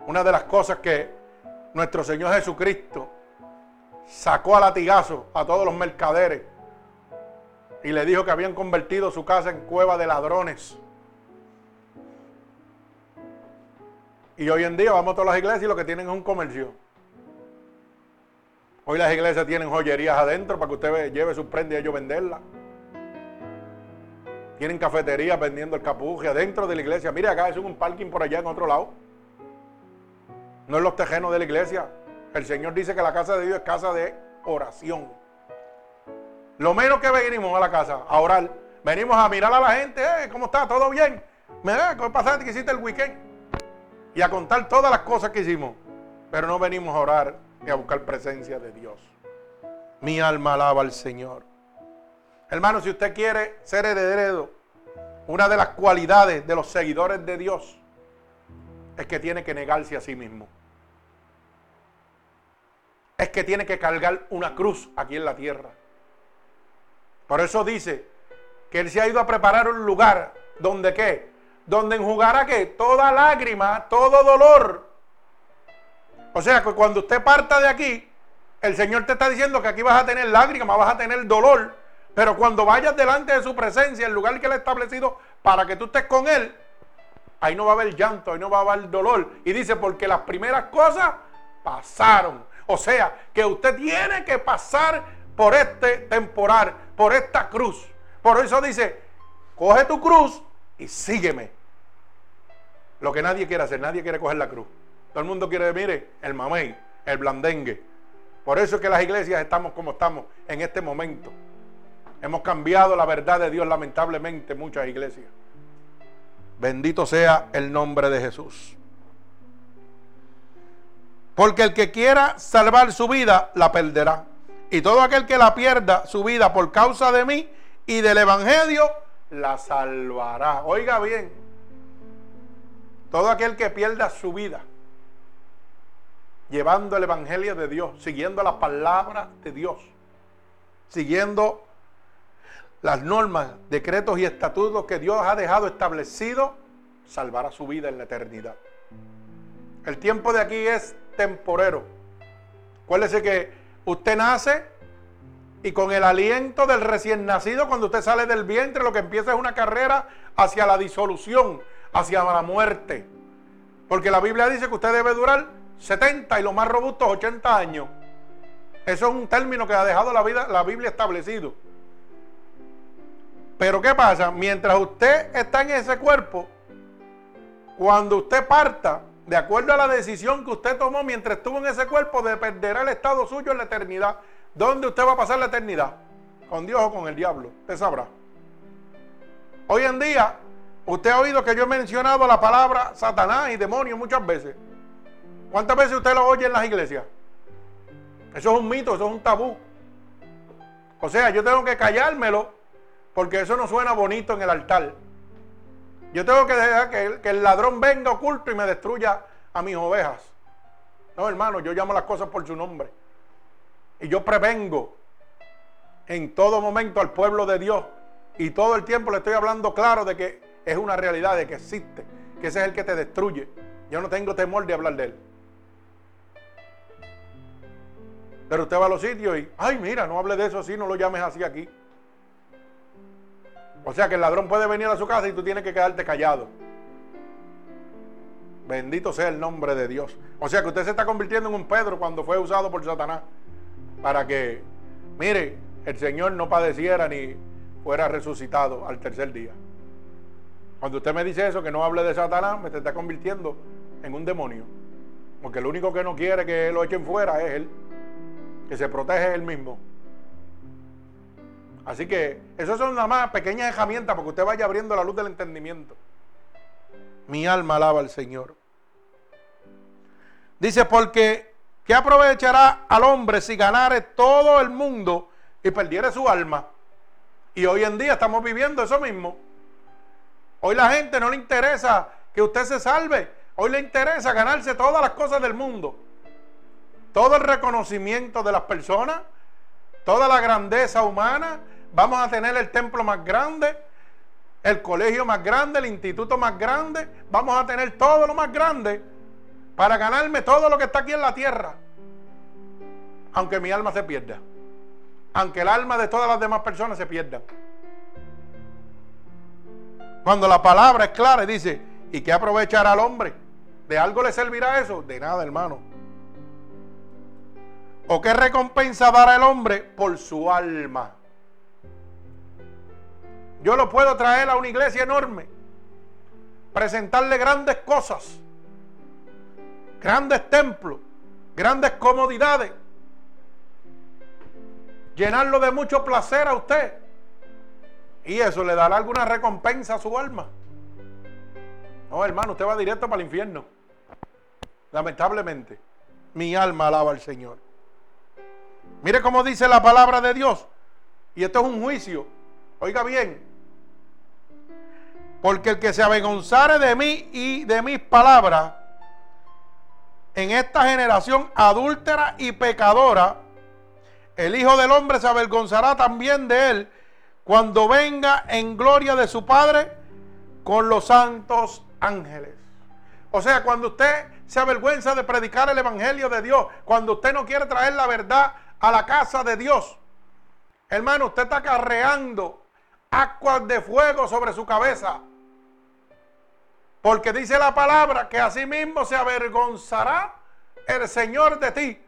Una de las cosas que nuestro Señor Jesucristo sacó a latigazo a todos los mercaderes y le dijo que habían convertido su casa en cueva de ladrones. Y hoy en día vamos a todas las iglesias y lo que tienen es un comercio. Hoy las iglesias tienen joyerías adentro para que usted lleve sus prendas y ellos venderlas. Tienen cafeterías vendiendo el capuje adentro de la iglesia. Mire, acá es un parking por allá en otro lado. No es los tejenos de la iglesia. El Señor dice que la casa de Dios es casa de oración. Lo menos que venimos a la casa, a orar. Venimos a mirar a la gente, eh, ¿cómo está? ¿Todo bien? Mira, ¿cómo pasaste que hiciste el weekend? Y a contar todas las cosas que hicimos. Pero no venimos a orar y a buscar presencia de Dios. Mi alma alaba al Señor. Hermano, si usted quiere ser heredero, una de las cualidades de los seguidores de Dios es que tiene que negarse a sí mismo. es que tiene que cargar una cruz aquí en la tierra. Por eso dice que Él se ha ido a preparar un lugar donde qué? Donde enjugará que toda lágrima, todo dolor. O sea que cuando usted parta de aquí, el Señor te está diciendo que aquí vas a tener lágrimas, vas a tener dolor. Pero cuando vayas delante de su presencia, el lugar que Él ha establecido para que tú estés con Él, ahí no va a haber llanto, ahí no va a haber dolor. Y dice, porque las primeras cosas pasaron. O sea, que usted tiene que pasar por este temporal, por esta cruz. Por eso dice, coge tu cruz y sígueme. Lo que nadie quiere hacer, nadie quiere coger la cruz. Todo el mundo quiere, mire, el mamey, el blandengue. Por eso es que las iglesias estamos como estamos en este momento. Hemos cambiado la verdad de Dios lamentablemente muchas iglesias. Bendito sea el nombre de Jesús. Porque el que quiera salvar su vida, la perderá. Y todo aquel que la pierda su vida por causa de mí y del Evangelio, la salvará. Oiga bien, todo aquel que pierda su vida llevando el Evangelio de Dios, siguiendo las palabras de Dios, siguiendo las normas, decretos y estatutos que Dios ha dejado establecidos, salvará su vida en la eternidad. El tiempo de aquí es temporero. Acuérdese que usted nace y con el aliento del recién nacido, cuando usted sale del vientre, lo que empieza es una carrera hacia la disolución, hacia la muerte. Porque la Biblia dice que usted debe durar 70 y lo más robusto 80 años. Eso es un término que ha dejado la, vida, la Biblia establecido. Pero ¿qué pasa? Mientras usted está en ese cuerpo, cuando usted parta, de acuerdo a la decisión que usted tomó mientras estuvo en ese cuerpo, dependerá el estado suyo en la eternidad. ¿Dónde usted va a pasar la eternidad? ¿Con Dios o con el diablo? Usted sabrá. Hoy en día, usted ha oído que yo he mencionado la palabra Satanás y demonio muchas veces. ¿Cuántas veces usted lo oye en las iglesias? Eso es un mito, eso es un tabú. O sea, yo tengo que callármelo porque eso no suena bonito en el altar. Yo tengo que dejar que el, ladrón venga oculto y me destruya a mis ovejas. No, hermano, yo llamo las cosas por su nombre. Y yo prevengo en todo momento al pueblo de Dios. Y todo el tiempo le estoy hablando claro de que es una realidad, de que existe, que ese es el que te destruye. Yo no tengo temor de hablar de él. Pero usted va a los sitios y, ay, mira, no hable de eso así, no lo llames así aquí. O sea que el ladrón puede venir a su casa y tú tienes que quedarte callado. Bendito sea el nombre de Dios. O sea que usted se está convirtiendo en un Pedro cuando fue usado por Satanás. Para que, mire, el Señor no padeciera ni fuera resucitado al tercer día. Cuando usted me dice eso, que no hable de Satanás, me está convirtiendo en un demonio. Porque el único que no quiere que lo echen fuera es él que se protege él mismo. Así que esas son nada más pequeñas herramientas para que usted vaya abriendo la luz del entendimiento. Mi alma alaba al Señor. Dice, porque ¿qué aprovechará al hombre si ganare todo el mundo y perdiere su alma? Y hoy en día estamos viviendo eso mismo. Hoy la gente no le interesa que usted se salve. Hoy le interesa ganarse todas las cosas del mundo todo el reconocimiento de las personas, toda la grandeza humana. Vamos a tener el templo más grande, el colegio más grande, el instituto más grande. Vamos a tener todo lo más grande para ganarme todo lo que está aquí en la tierra. Aunque mi alma se pierda. Aunque el alma de todas las demás personas se pierda. Cuando la palabra es clara y dice, ¿y qué aprovechará al hombre? ¿De algo le servirá eso? De nada, hermano. ¿O qué recompensa dará el hombre por su alma? Yo lo puedo traer a una iglesia enorme, presentarle grandes cosas, grandes templos, grandes comodidades, llenarlo de mucho placer a usted. Y eso le dará alguna recompensa a su alma. No, hermano, usted va directo para el infierno. Lamentablemente, mi alma alaba al Señor. Mire cómo dice la palabra de Dios. Y esto es un juicio. Oiga bien. Porque el que se avergonzare de mí y de mis palabras, en esta generación adúltera y pecadora, el Hijo del Hombre se avergonzará también de él cuando venga en gloria de su Padre con los santos ángeles. O sea, cuando usted se avergüenza de predicar el Evangelio de Dios, cuando usted no quiere traer la verdad a la casa de Dios, hermano, usted está carreando aguas de fuego sobre su cabeza. Porque dice la palabra que así mismo se avergonzará el Señor de ti.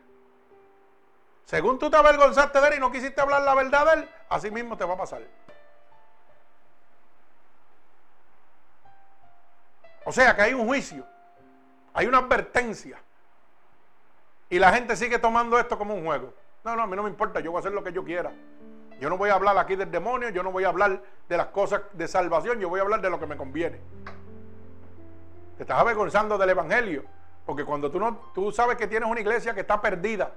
Según tú te avergonzaste de él y no quisiste hablar la verdad de él, así mismo te va a pasar. O sea que hay un juicio, hay una advertencia. Y la gente sigue tomando esto como un juego. No, no, a mí no me importa, yo voy a hacer lo que yo quiera. Yo no voy a hablar aquí del demonio, yo no voy a hablar de las cosas de salvación, yo voy a hablar de lo que me conviene. Te estás avergonzando del Evangelio. Porque cuando tú, no, tú sabes que tienes una iglesia que está perdida,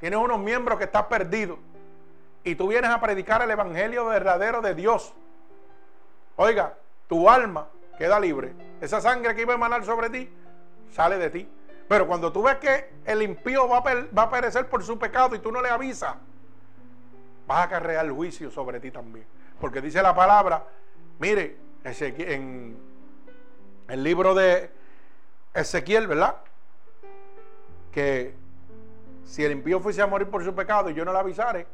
tienes unos miembros que están perdidos, y tú vienes a predicar el Evangelio verdadero de Dios, oiga, tu alma queda libre. Esa sangre que iba a emanar sobre ti, sale de ti. Pero cuando tú ves que el impío va a, va a perecer por su pecado y tú no le avisas, vas a acarrear juicio sobre ti también. Porque dice la palabra, mire, en el libro de Ezequiel, ¿verdad? Que si el impío fuese a morir por su pecado y yo no le avisare,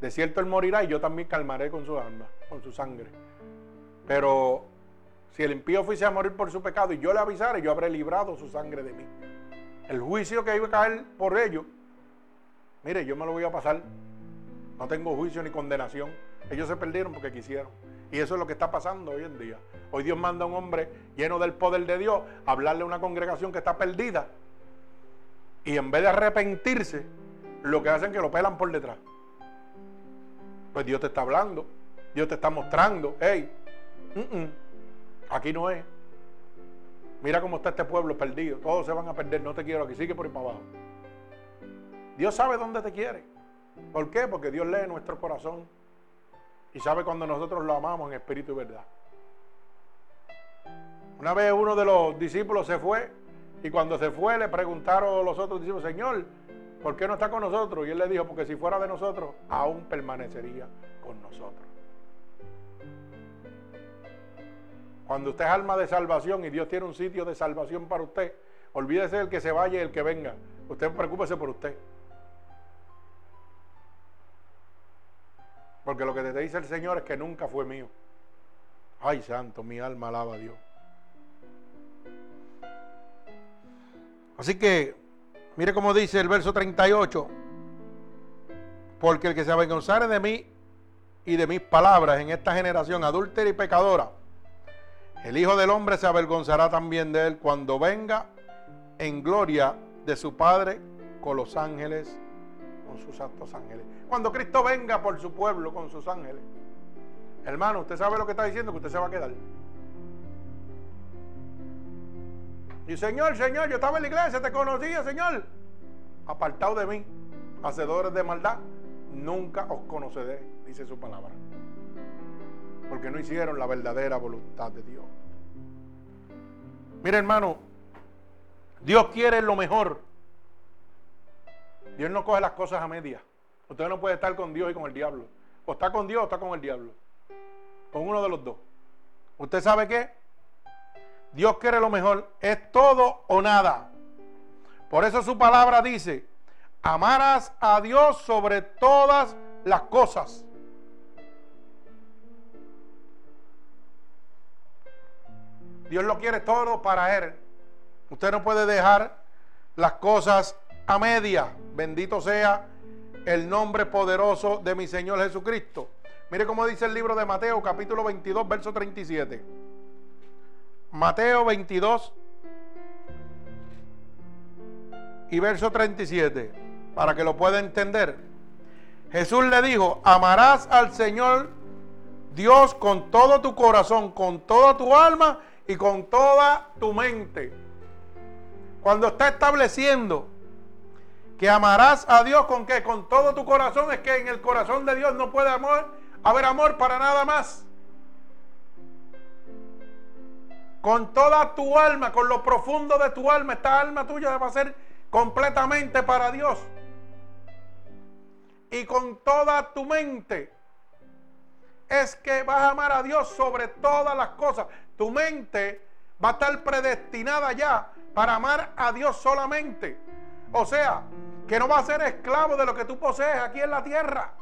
de cierto él morirá y yo también calmaré con su alma, con su sangre. Pero si el impío fuese a morir por su pecado y yo le avisare, yo habré librado su sangre de mí. El juicio que iba a caer por ello, mire, yo me lo voy a pasar. No tengo juicio ni condenación. Ellos se perdieron porque quisieron. Y eso es lo que está pasando hoy en día. Hoy Dios manda a un hombre lleno del poder de Dios a hablarle a una congregación que está perdida. Y en vez de arrepentirse, lo que hacen es que lo pelan por detrás. Pues Dios te está hablando. Dios te está mostrando. Hey, aquí no es. Mira cómo está este pueblo perdido. Todos se van a perder. No te quiero aquí. Sigue por ahí para abajo. Dios sabe dónde te quiere. ¿Por qué? Porque Dios lee nuestro corazón. Y sabe cuando nosotros lo amamos en espíritu y verdad. Una vez uno de los discípulos se fue y cuando se fue le preguntaron los otros discípulos, Señor, ¿por qué no está con nosotros? Y él le dijo, porque si fuera de nosotros, aún permanecería con nosotros. Cuando usted es alma de salvación y Dios tiene un sitio de salvación para usted, olvídese del que se vaya y el que venga. Usted preocúpese por usted. Porque lo que te dice el Señor es que nunca fue mío. Ay, santo, mi alma alaba a Dios. Así que, mire cómo dice el verso 38. Porque el que se avergonzare de mí y de mis palabras en esta generación adúltera y pecadora, el Hijo del Hombre se avergonzará también de él cuando venga en gloria de su Padre con los ángeles con sus santos ángeles. Cuando Cristo venga por su pueblo con sus ángeles. Hermano, usted sabe lo que está diciendo, que usted se va a quedar. Y Señor, Señor, yo estaba en la iglesia, te conocía, Señor. Apartado de mí, hacedores de maldad, nunca os conoceré, dice su palabra. Porque no hicieron la verdadera voluntad de Dios. Mire, hermano, Dios quiere lo mejor Dios no coge las cosas a medias. Usted no puede estar con Dios y con el diablo. O está con Dios o está con el diablo. Con uno de los dos. ¿Usted sabe qué? Dios quiere lo mejor. Es todo o nada. Por eso su palabra dice, amarás a Dios sobre todas las cosas. Dios lo quiere todo para Él. Usted no puede dejar las cosas a media. Bendito sea el nombre poderoso de mi Señor Jesucristo. Mire cómo dice el libro de Mateo, capítulo 22, verso 37. Mateo 22 y verso 37, para que lo pueda entender. Jesús le dijo, amarás al Señor Dios con todo tu corazón, con toda tu alma y con toda tu mente. Cuando está estableciendo que amarás a Dios con qué? Con todo tu corazón. Es que en el corazón de Dios no puede amor, haber amor para nada más. Con toda tu alma, con lo profundo de tu alma, esta alma tuya va a ser completamente para Dios. Y con toda tu mente es que vas a amar a Dios sobre todas las cosas. Tu mente va a estar predestinada ya para amar a Dios solamente. O sea, que no va a ser esclavo de lo que tú posees aquí en la tierra.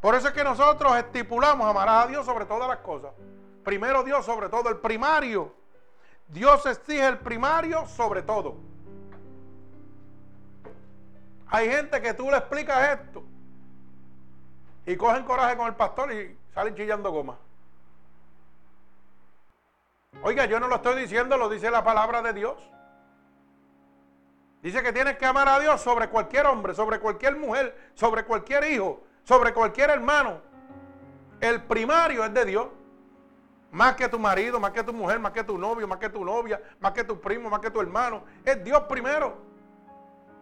Por eso es que nosotros estipulamos amarás a Dios sobre todas las cosas. Primero Dios sobre todo, el primario. Dios exige el primario sobre todo. Hay gente que tú le explicas esto y cogen coraje con el pastor y salen chillando goma. Oiga, yo no lo estoy diciendo, lo dice la palabra de Dios. Dice que tienes que amar a Dios sobre cualquier hombre, sobre cualquier mujer, sobre cualquier hijo, sobre cualquier hermano. El primario es de Dios. Más que tu marido, más que tu mujer, más que tu novio, más que tu novia, más que tu primo, más que tu hermano. Es Dios primero.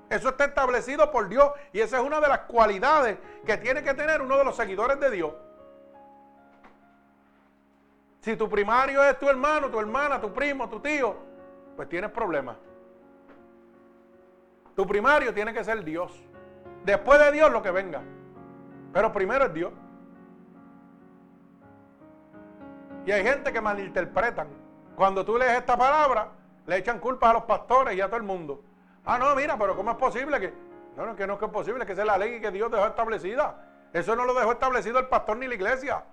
Eso está establecido por Dios y esa es una de las cualidades que tiene que tener uno de los seguidores de Dios. Si tu primario es tu hermano, tu hermana, tu primo, tu tío, pues tienes problemas. Tu primario tiene que ser Dios. Después de Dios lo que venga. Pero primero es Dios. Y hay gente que malinterpretan. Cuando tú lees esta palabra, le echan culpas a los pastores y a todo el mundo. Ah, no, mira, pero ¿cómo es posible que.? No, que no es posible, que esa es la ley que Dios dejó establecida. Eso no lo dejó establecido el pastor ni la iglesia.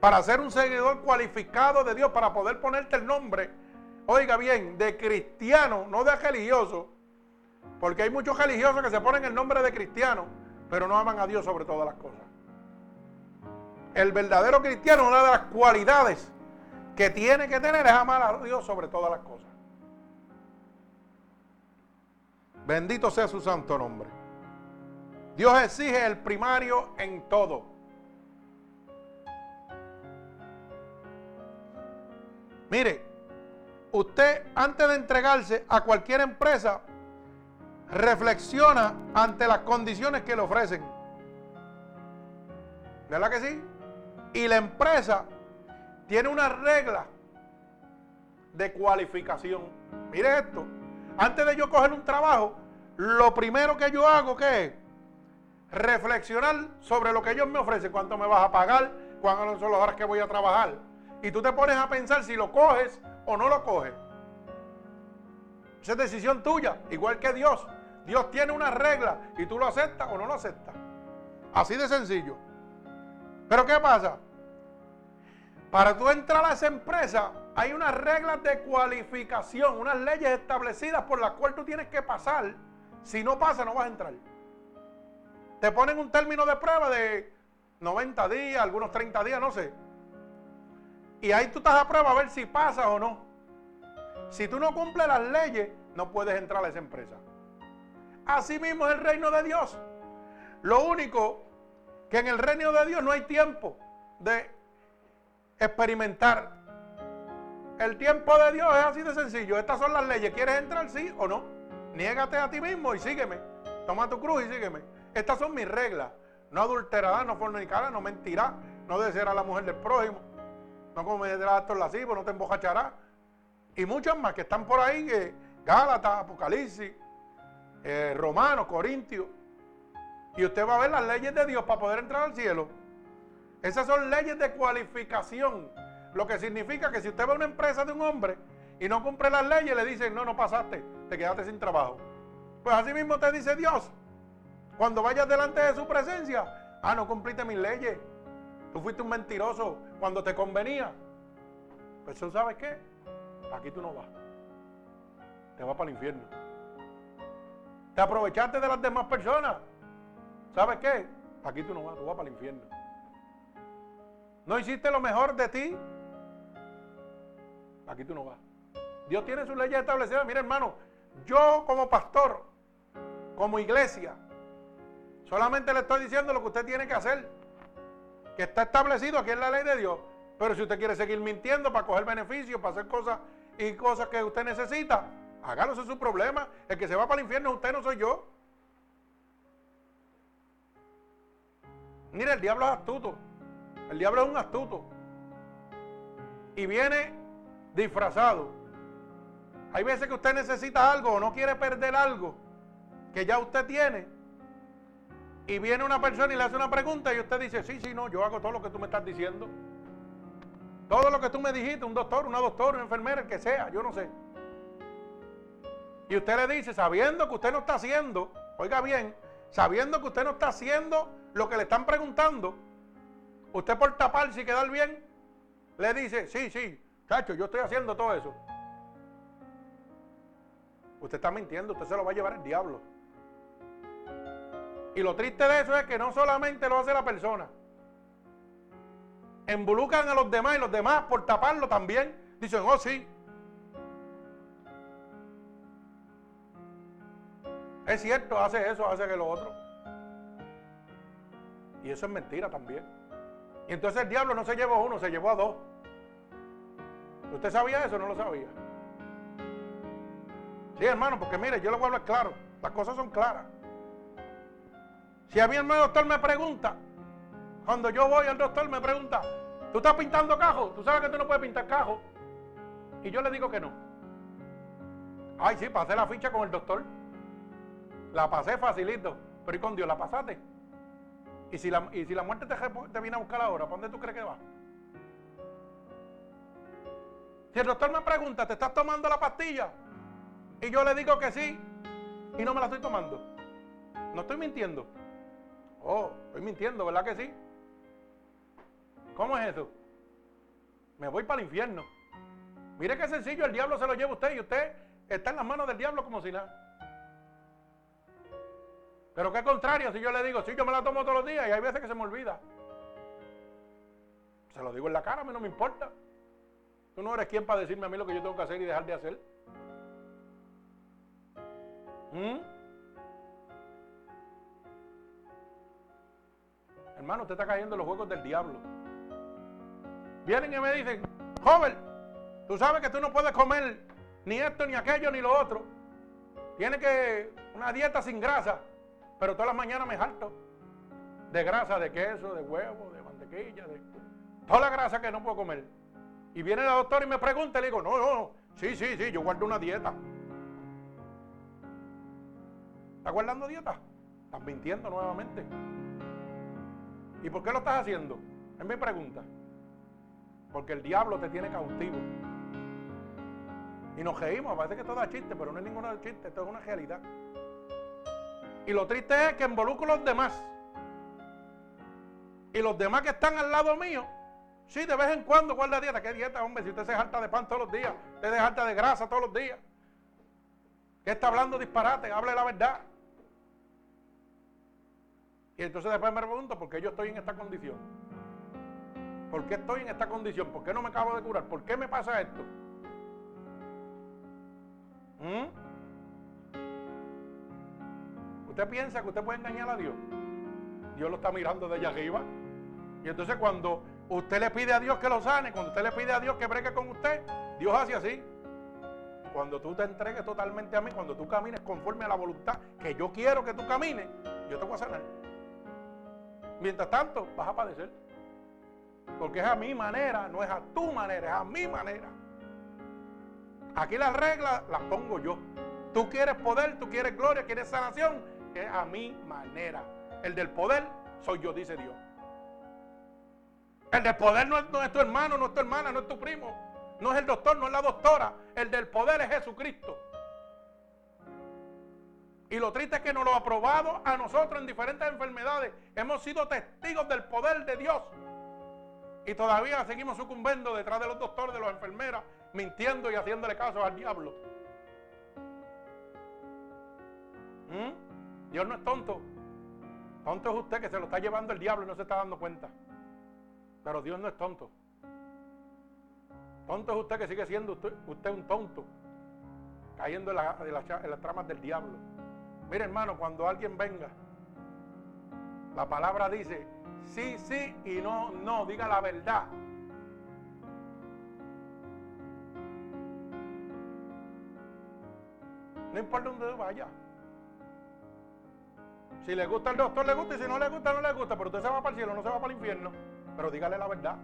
Para ser un seguidor cualificado de Dios, para poder ponerte el nombre, oiga bien, de cristiano, no de religioso. Porque hay muchos religiosos que se ponen el nombre de cristiano, pero no aman a Dios sobre todas las cosas. El verdadero cristiano, una de las cualidades que tiene que tener es amar a Dios sobre todas las cosas. Bendito sea su santo nombre. Dios exige el primario en todo. Mire, usted antes de entregarse a cualquier empresa, reflexiona ante las condiciones que le ofrecen. ¿Verdad que sí? Y la empresa tiene una regla de cualificación. Mire esto. Antes de yo coger un trabajo, lo primero que yo hago que es reflexionar sobre lo que ellos me ofrecen, cuánto me vas a pagar, cuándo son las horas que voy a trabajar. Y tú te pones a pensar si lo coges o no lo coges. Esa es decisión tuya, igual que Dios. Dios tiene una regla y tú lo aceptas o no lo aceptas. Así de sencillo. Pero ¿qué pasa? Para tú entrar a esa empresa hay unas reglas de cualificación, unas leyes establecidas por las cuales tú tienes que pasar. Si no pasa, no vas a entrar. Te ponen un término de prueba de 90 días, algunos 30 días, no sé. Y ahí tú estás a prueba a ver si pasa o no. Si tú no cumples las leyes, no puedes entrar a esa empresa. Así mismo es el reino de Dios. Lo único que en el reino de Dios no hay tiempo de experimentar. El tiempo de Dios es así de sencillo. Estas son las leyes. ¿Quieres entrar, sí o no? Niégate a ti mismo y sígueme. Toma tu cruz y sígueme. Estas son mis reglas. No adulterarás, no fornicarás, no mentirás, no desearás a la mujer del prójimo, no cometerás actos lascivos, no te embocacharás. Y muchas más que están por ahí, que Gálatas, Apocalipsis, eh, Corintios. Y usted va a ver las leyes de Dios para poder entrar al cielo. Esas son leyes de cualificación. Lo que significa que si usted va a una empresa de un hombre y no cumple las leyes, le dicen, no, no pasaste, te quedaste sin trabajo. Pues así mismo te dice Dios. Cuando vayas delante de su presencia, ah, no cumpliste mis leyes. Tú fuiste un mentiroso cuando te convenía. Pues tú sabes qué? Aquí tú no vas. Te vas para el infierno. Te aprovechaste de las demás personas. ¿Sabes qué? Aquí tú no vas, tú vas para el infierno. No hiciste lo mejor de ti. Aquí tú no vas. Dios tiene sus leyes establecidas. Mira, hermano, yo como pastor, como iglesia, solamente le estoy diciendo lo que usted tiene que hacer. Que está establecido aquí en la ley de Dios. Pero si usted quiere seguir mintiendo para coger beneficios, para hacer cosas y cosas que usted necesita, hágalo, ese es su problema. El que se va para el infierno usted, no soy yo. Mira, el diablo es astuto. El diablo es un astuto. Y viene disfrazado. Hay veces que usted necesita algo o no quiere perder algo que ya usted tiene. Y viene una persona y le hace una pregunta y usted dice, sí, sí, no, yo hago todo lo que tú me estás diciendo. Todo lo que tú me dijiste, un doctor, una doctora, una enfermera, el que sea, yo no sé. Y usted le dice, sabiendo que usted no está haciendo, oiga bien, sabiendo que usted no está haciendo lo que le están preguntando, usted por taparse y quedar bien, le dice, sí, sí, chacho, yo estoy haciendo todo eso. Usted está mintiendo, usted se lo va a llevar el diablo. Y lo triste de eso es que no solamente lo hace la persona, involucran a los demás y los demás por taparlo también dicen, oh sí, Es cierto, hace eso, hace que lo otro. Y eso es mentira también. Y entonces el diablo no se llevó a uno, se llevó a dos. ¿Usted sabía eso o no lo sabía? Sí, hermano, porque mire, yo le voy a hablar claro. Las cosas son claras. Si a mí el doctor me pregunta, cuando yo voy al doctor me pregunta, ¿tú estás pintando cajo? ¿Tú sabes que tú no puedes pintar cajo? Y yo le digo que no. Ay, sí, pasé la ficha con el doctor. La pasé facilito, pero ¿y con Dios la pasaste? ¿Y si la, y si la muerte te, viene a buscar ahora, ¿para dónde tú crees que va? Si el doctor me pregunta, ¿te estás tomando la pastilla? Y yo le digo que sí, y no me la estoy tomando. No estoy mintiendo. Oh, estoy mintiendo, ¿verdad que sí? ¿Cómo es eso? Me voy para el infierno. Mire qué sencillo, el diablo se lo lleva a usted y usted está en las manos del diablo como si nada. Pero qué contrario, si yo le digo, sí, yo me la tomo todos los días y hay veces que se me olvida. Se lo digo en la cara, a mí no me importa. Tú no eres quien para decirme a mí lo que yo tengo que hacer y dejar de hacer. ¿Mm? Hermano, usted está cayendo en los juegos del diablo. Vienen y me dicen, joven, tú sabes que tú no puedes comer ni esto, ni aquello, ni lo otro. Tiene que una dieta sin grasa. Pero todas las mañanas me jalto de grasa, de queso, de huevo, de mantequilla, de toda la grasa que no puedo comer. Y viene la doctora y me pregunta y le digo, no, no, no, sí, sí, sí, yo guardo una dieta. ¿Estás guardando dieta? Estás mintiendo nuevamente. ¿Y por qué lo estás haciendo? Es mi pregunta. Porque el diablo te tiene cautivo. Y nos reímos, parece que todo es chiste, pero no es ninguna chiste, esto es una realidad. Y lo triste es que involucro a los demás. Y los demás que están al lado mío, sí, de vez en cuando guarda dieta. ¿Qué dieta, hombre? Si usted se harta de pan todos los días, usted se harta de grasa todos los días. ¿Qué está hablando disparate? Hable la verdad. Y entonces después me pregunto por qué yo estoy en esta condición. ¿Por qué estoy en esta condición? ¿Por qué no me acabo de curar? ¿Por qué me pasa esto? ¿Mm? ¿Usted piensa que usted puede engañar a Dios? Dios lo está mirando de allá arriba. Y entonces cuando usted le pide a Dios que lo sane, cuando usted le pide a Dios que bregue con usted, Dios hace así. Cuando tú te entregues totalmente a mí, cuando tú camines conforme a la voluntad que yo quiero que tú camines, yo te voy a sanar. Mientras tanto, vas a padecer. Porque es a mi manera, no es a tu manera, es a mi manera. Aquí las reglas las pongo yo. Tú quieres poder, tú quieres gloria, quieres sanación, es a mi manera. El del poder soy yo, dice Dios. El del poder no es, tu hermano, no es tu hermana, no es tu primo, no es el doctor, no es la doctora. El del poder es Jesucristo. Y lo triste es que nos lo ha probado a nosotros en diferentes enfermedades. Hemos sido testigos del poder de Dios. Y todavía seguimos sucumbiendo detrás de los doctores, de las enfermeras, mintiendo y haciéndole caso al diablo. ¿Mm? Dios no es tonto. Tonto es usted que se lo está llevando el diablo y no se está dando cuenta. Pero Dios no es tonto. Tonto es usted que sigue siendo usted, un tonto, cayendo en, las tramas del diablo. Mire hermano, cuando alguien venga, la palabra dice sí, sí y no, no, diga la verdad. No importa dónde vaya. Si le gusta el doctor, le gusta. Y si no le gusta, no le gusta. Pero usted se va para el cielo, no se va para el infierno. Pero dígale la verdad.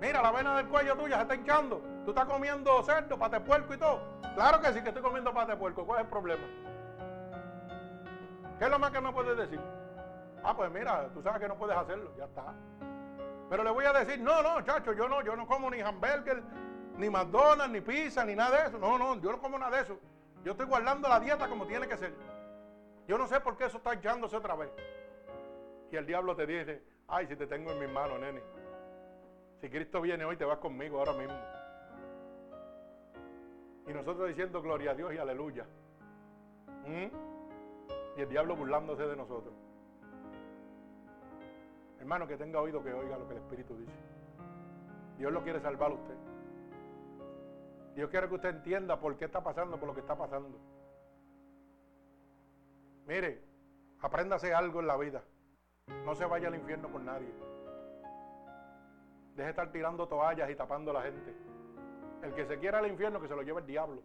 Mira, la vena del cuello tuya se está hinchando. Tú estás comiendo cerdo, pate puerco y todo. Claro que sí que estoy comiendo pate puerco. ¿Cuál es el problema? ¿Qué es lo más que me puedes decir? Ah, pues mira, tú sabes que no puedes hacerlo. Ya está. Pero le voy a decir, no, no, chacho, yo no, yo no como ni hamburger, ni McDonald's, ni pizza, ni nada de eso. No, no, yo no como nada de eso. Yo estoy guardando la dieta como tiene que ser. Yo no sé por qué eso está echándose otra vez. Y el diablo te dice, ay, si te tengo en mis manos, nene. Si Cristo viene hoy, te vas conmigo ahora mismo. Y nosotros diciendo gloria a Dios y aleluya. ¿Mm? Y el diablo burlándose de nosotros. Hermano, que tenga oído que oiga lo que el Espíritu dice. Dios lo quiere salvar a usted. Dios quiere que usted entienda por qué está pasando por lo que está pasando. Mire, apréndase algo en la vida. No se vaya al infierno por nadie. Deje de estar tirando toallas y tapando a la gente. El que se quiera al infierno, que se lo lleve el diablo.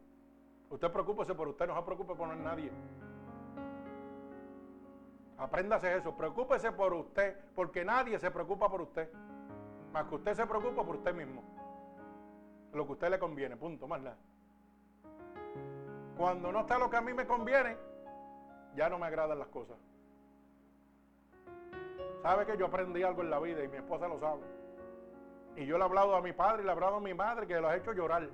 Usted preocúpese por usted, no se preocupe por nadie. Apréndase eso, preocúpese por usted, porque nadie se preocupa por usted. Más que usted se preocupa por usted mismo. Lo que a usted le conviene, punto, más nada. Cuando no está lo que a mí me conviene, ya no me agradan las cosas. ¿Sabe que yo aprendí algo en la vida y mi esposa lo sabe? Y yo le he hablado a mi padre y le he hablado a mi madre que lo ha hecho llorar.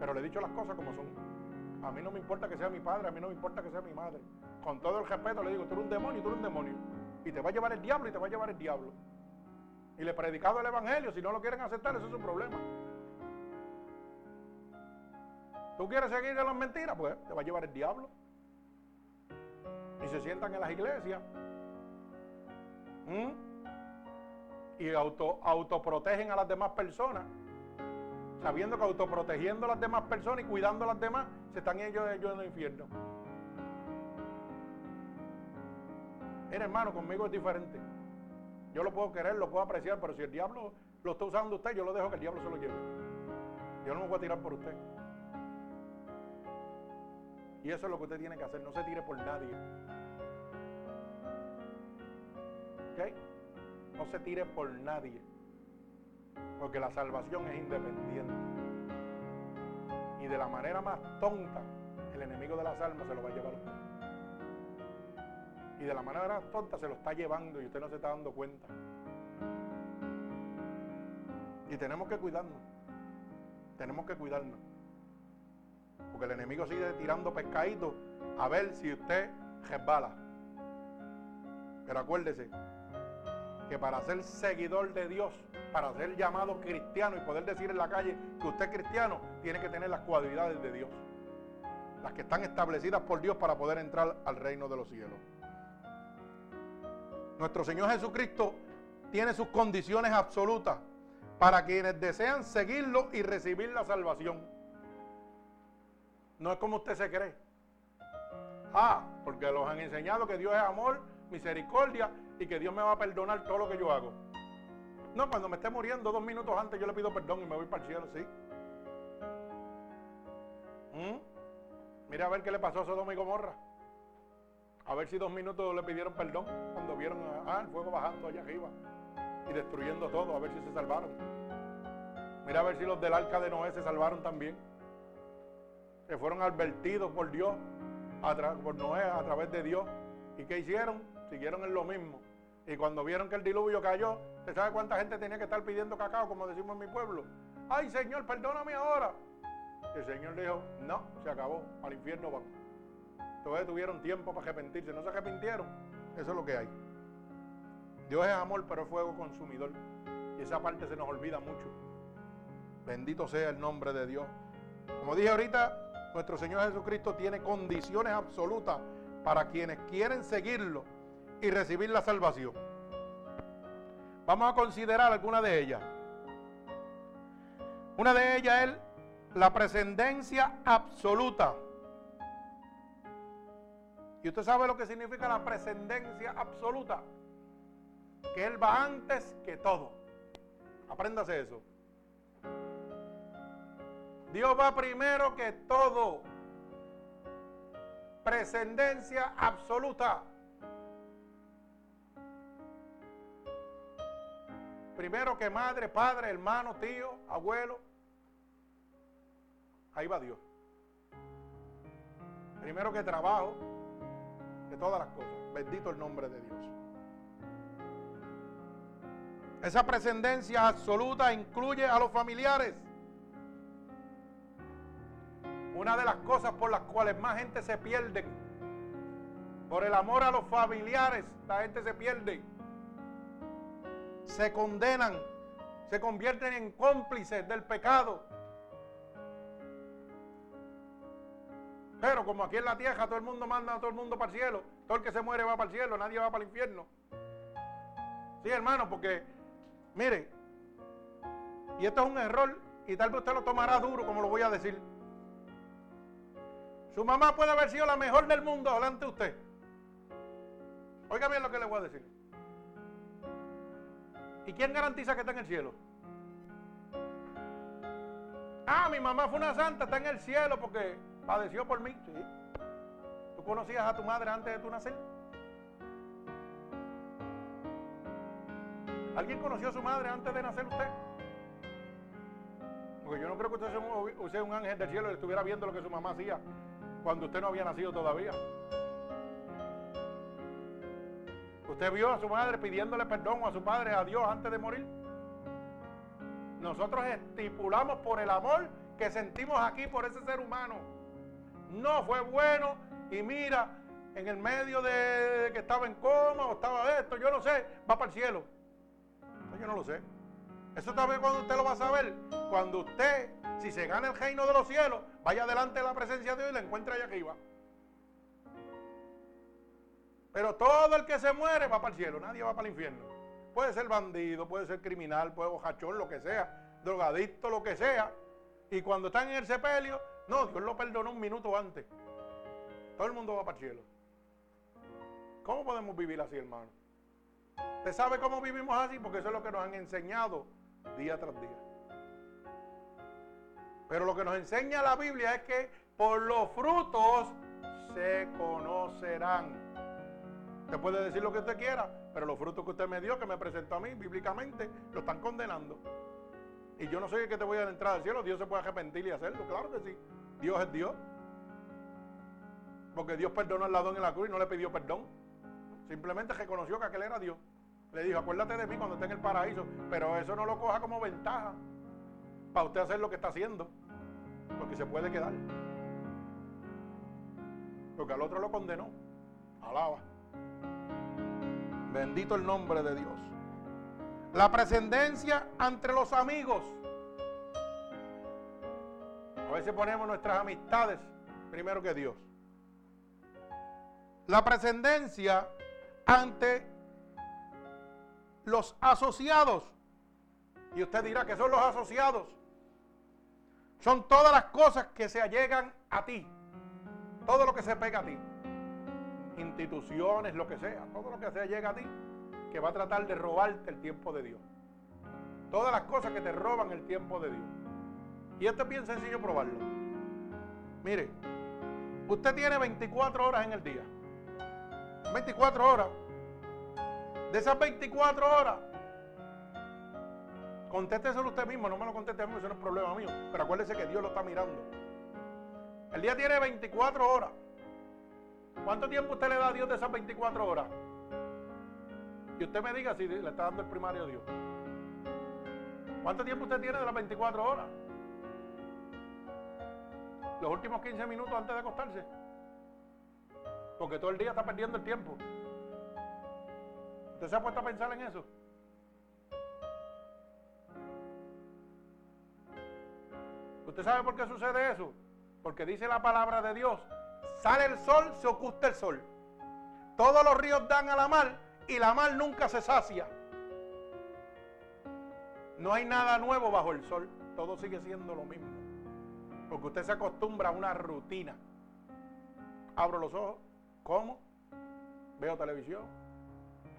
Pero le he dicho las cosas como son. A mí no me importa que sea mi padre, a mí no me importa que sea mi madre con todo el respeto le digo, tú eres un demonio, tú eres un demonio. Y te va a llevar el diablo y te va a llevar el diablo. Y le he predicado el evangelio, si no lo quieren aceptar, eso es un problema. ¿Tú quieres seguir en las mentiras? Pues te va a llevar el diablo. Y se sientan en las iglesias. Y auto, autoprotegen a las demás personas. Sabiendo que autoprotegiendo a las demás personas y cuidando a las demás, se están ellos, ellos en el infierno. Mira, hermano, conmigo es diferente. Yo lo puedo querer, lo puedo apreciar, pero si el diablo lo está usando usted, yo lo dejo que el diablo se lo lleve. Yo no me voy a tirar por usted. Y eso es lo que usted tiene que hacer. No se tire por nadie. ¿Ok? No se tire por nadie. Porque la salvación es independiente. Y de la manera más tonta, el enemigo de las almas se lo va a llevar. Y de la manera tonta se lo está llevando y usted no se está dando cuenta. Y tenemos que cuidarnos. Tenemos que cuidarnos. Porque el enemigo sigue tirando pescaditos a ver si usted resbala. Pero acuérdese que para ser seguidor de Dios, para ser llamado cristiano y poder decir en la calle que usted es cristiano, tiene que tener las cualidades de Dios. Las que están establecidas por Dios para poder entrar al reino de los cielos. Nuestro Señor Jesucristo tiene sus condiciones absolutas para quienes desean seguirlo y recibir la salvación. No es como usted se cree. Ah, porque los han enseñado que Dios es amor, misericordia y que Dios me va a perdonar todo lo que yo hago. No, cuando me esté muriendo dos minutos antes yo le pido perdón y me voy para el cielo, sí. ¿Mm? Mira a ver qué le pasó a Sodoma y Gomorra. A ver si dos minutos le pidieron perdón cuando vieron ah, el fuego bajando allá arriba y destruyendo todo, a ver si se salvaron. Mira a ver si los del arca de Noé se salvaron también. Que fueron advertidos por Dios, por Noé, a través de Dios. ¿Y qué hicieron? Siguieron en lo mismo. Y cuando vieron que el diluvio cayó, ¿usted sabe cuánta gente tenía que estar pidiendo cacao, como decimos en mi pueblo? Ay, Señor, perdóname ahora. El Señor dijo, no, se acabó, al infierno van. Todavía tuvieron tiempo para arrepentirse, no se arrepintieron. Eso es lo que hay. Dios es amor, pero es fuego consumidor. Y esa parte se nos olvida mucho. Bendito sea el nombre de Dios. Como dije ahorita, nuestro Señor Jesucristo tiene condiciones absolutas para quienes quieren seguirlo y recibir la salvación. Vamos a considerar alguna de ellas. Una de ellas es la prescendencia absoluta. Y usted sabe lo que significa la prescendencia absoluta. Que Él va antes que todo. Apréndase eso. Dios va primero que todo. Prescendencia absoluta. primero que madre, padre, hermano, tío, abuelo. Ahí va Dios. Primero que trabajo, que todas las cosas. Bendito el nombre de Dios. Esa prescendencia absoluta incluye a los familiares. Una de las cosas por las cuales más gente se pierde, por el amor a los familiares, la gente se pierde. Se condenan, se convierten en cómplices del pecado. Pero como aquí en la tierra todo el mundo manda a todo el mundo para el cielo, todo el que se muere va para el cielo, nadie va para el infierno. Sí, hermano, porque, mire, y esto es un error, y tal vez usted lo tomará duro, como lo voy a decir. Su mamá puede haber sido la mejor del mundo delante de usted. Oiga bien lo que le voy a decir. ¿Y quién garantiza que está en el cielo? Ah, mi mamá fue una santa, está en el cielo porque padeció por mí. ¿Tú conocías a tu madre antes de tu nacer? ¿Alguien conoció a su madre antes de nacer usted? Porque yo no creo que usted sea un, usted un ángel del cielo y estuviera viendo lo que su mamá hacía cuando usted no había nacido todavía. ¿Usted vio a su madre pidiéndole perdón a su padre, a Dios antes de morir? Nosotros estipulamos por el amor que sentimos aquí por ese ser humano. No fue bueno y mira, en el medio de que estaba en coma o estaba esto, yo no sé, va para el cielo. Yo no lo sé. Eso también cuando usted lo va a saber. Cuando usted, si se gana el reino de los cielos, vaya delante de la presencia de Dios y la encuentra allá arriba. Pero todo el que se muere va para el cielo, nadie va para el infierno. Puede ser bandido, puede ser criminal, puede ser bojachón, lo que sea, drogadicto, lo que sea. Y cuando están en el sepelio, no, Dios lo perdonó un minuto antes. Todo el mundo va para el cielo. ¿Cómo podemos vivir así, hermano? ¿Usted sabe cómo vivimos así? Porque eso es lo que nos han enseñado día tras día. Pero lo que nos enseña la Biblia es que por los frutos se conocerán. Usted puede decir lo que usted quiera, pero los frutos que usted me dio, que me presentó a mí bíblicamente, lo están condenando. Y yo no soy el que te voy a entrar al cielo. Dios se puede arrepentir y hacerlo, claro que sí. Dios es Dios. Porque Dios perdonó al ladrón en la cruz y no le pidió perdón. Simplemente reconoció que aquel era Dios. Le dijo, acuérdate de mí cuando esté en el paraíso. Pero eso no lo coja como ventaja para usted hacer lo que está haciendo. Porque se puede quedar. Porque al otro lo condenó. Alaba. Bendito el nombre de Dios. La prescendencia entre los amigos. A veces ponemos nuestras amistades primero que Dios. La prescendencia ante los asociados. Y usted dirá que son los asociados. Son todas las cosas que se allegan a ti. Todo lo que se pega a ti. Instituciones, lo que sea. Todo lo que se allega a ti. Que va a tratar de robarte el tiempo de Dios. Todas las cosas que te roban el tiempo de Dios. Y esto es bien sencillo probarlo. Mire, usted tiene 24 horas en el día. 24 horas de esas 24 horas, contésteselo usted mismo, no me lo conteste a mí, eso no es problema mío. Pero acuérdese que Dios lo está mirando. El día tiene 24 horas. ¿Cuánto tiempo usted le da a Dios de esas 24 horas? Y usted me diga si le está dando el primario a Dios. ¿Cuánto tiempo usted tiene de las 24 horas? Los últimos 15 minutos antes de acostarse. Porque todo el día está perdiendo el tiempo. ¿Usted se ha puesto a pensar en eso? ¿Usted sabe por qué sucede eso? Porque dice la palabra de Dios, sale el sol, se oculta el sol. Todos los ríos dan a la mar y la mar nunca se sacia. No hay nada nuevo bajo el sol, todo sigue siendo lo mismo. Porque usted se acostumbra a una rutina. Abro los ojos, como, veo televisión,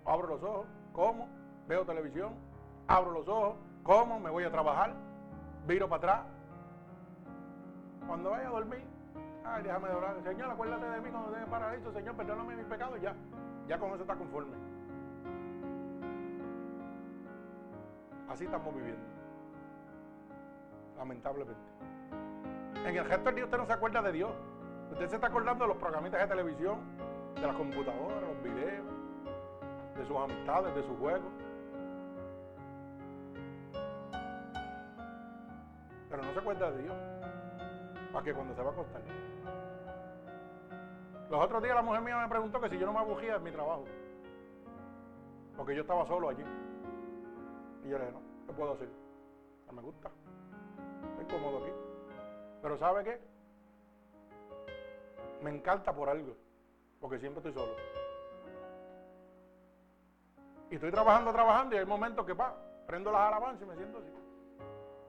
abro los ojos, como, veo televisión, abro los ojos, como, me voy a trabajar, viro para atrás. Cuando vaya a dormir, ay, déjame orar, Señor, acuérdate de mí cuando esté en paraíso, Señor, perdóname mis pecados, ya, ya con eso está conforme. Así estamos viviendo. Lamentablemente. En el gesto del día usted no se acuerda de Dios. Usted se está acordando de los programitas de televisión, de las computadoras, los videos, de sus amistades, de sus juegos. Pero no se acuerda de Dios. Para que cuando se va a acostar. Los otros días la mujer mía me preguntó que si yo no me abugía en mi trabajo. Porque yo estaba solo allí. Y yo le dije, no, ¿qué puedo hacer? No me gusta. Estoy cómodo aquí. Pero ¿sabe qué? Me encanta por algo. Porque siempre estoy solo. Y estoy trabajando, trabajando y hay momentos que pa, prendo las alabanzas y me siento así.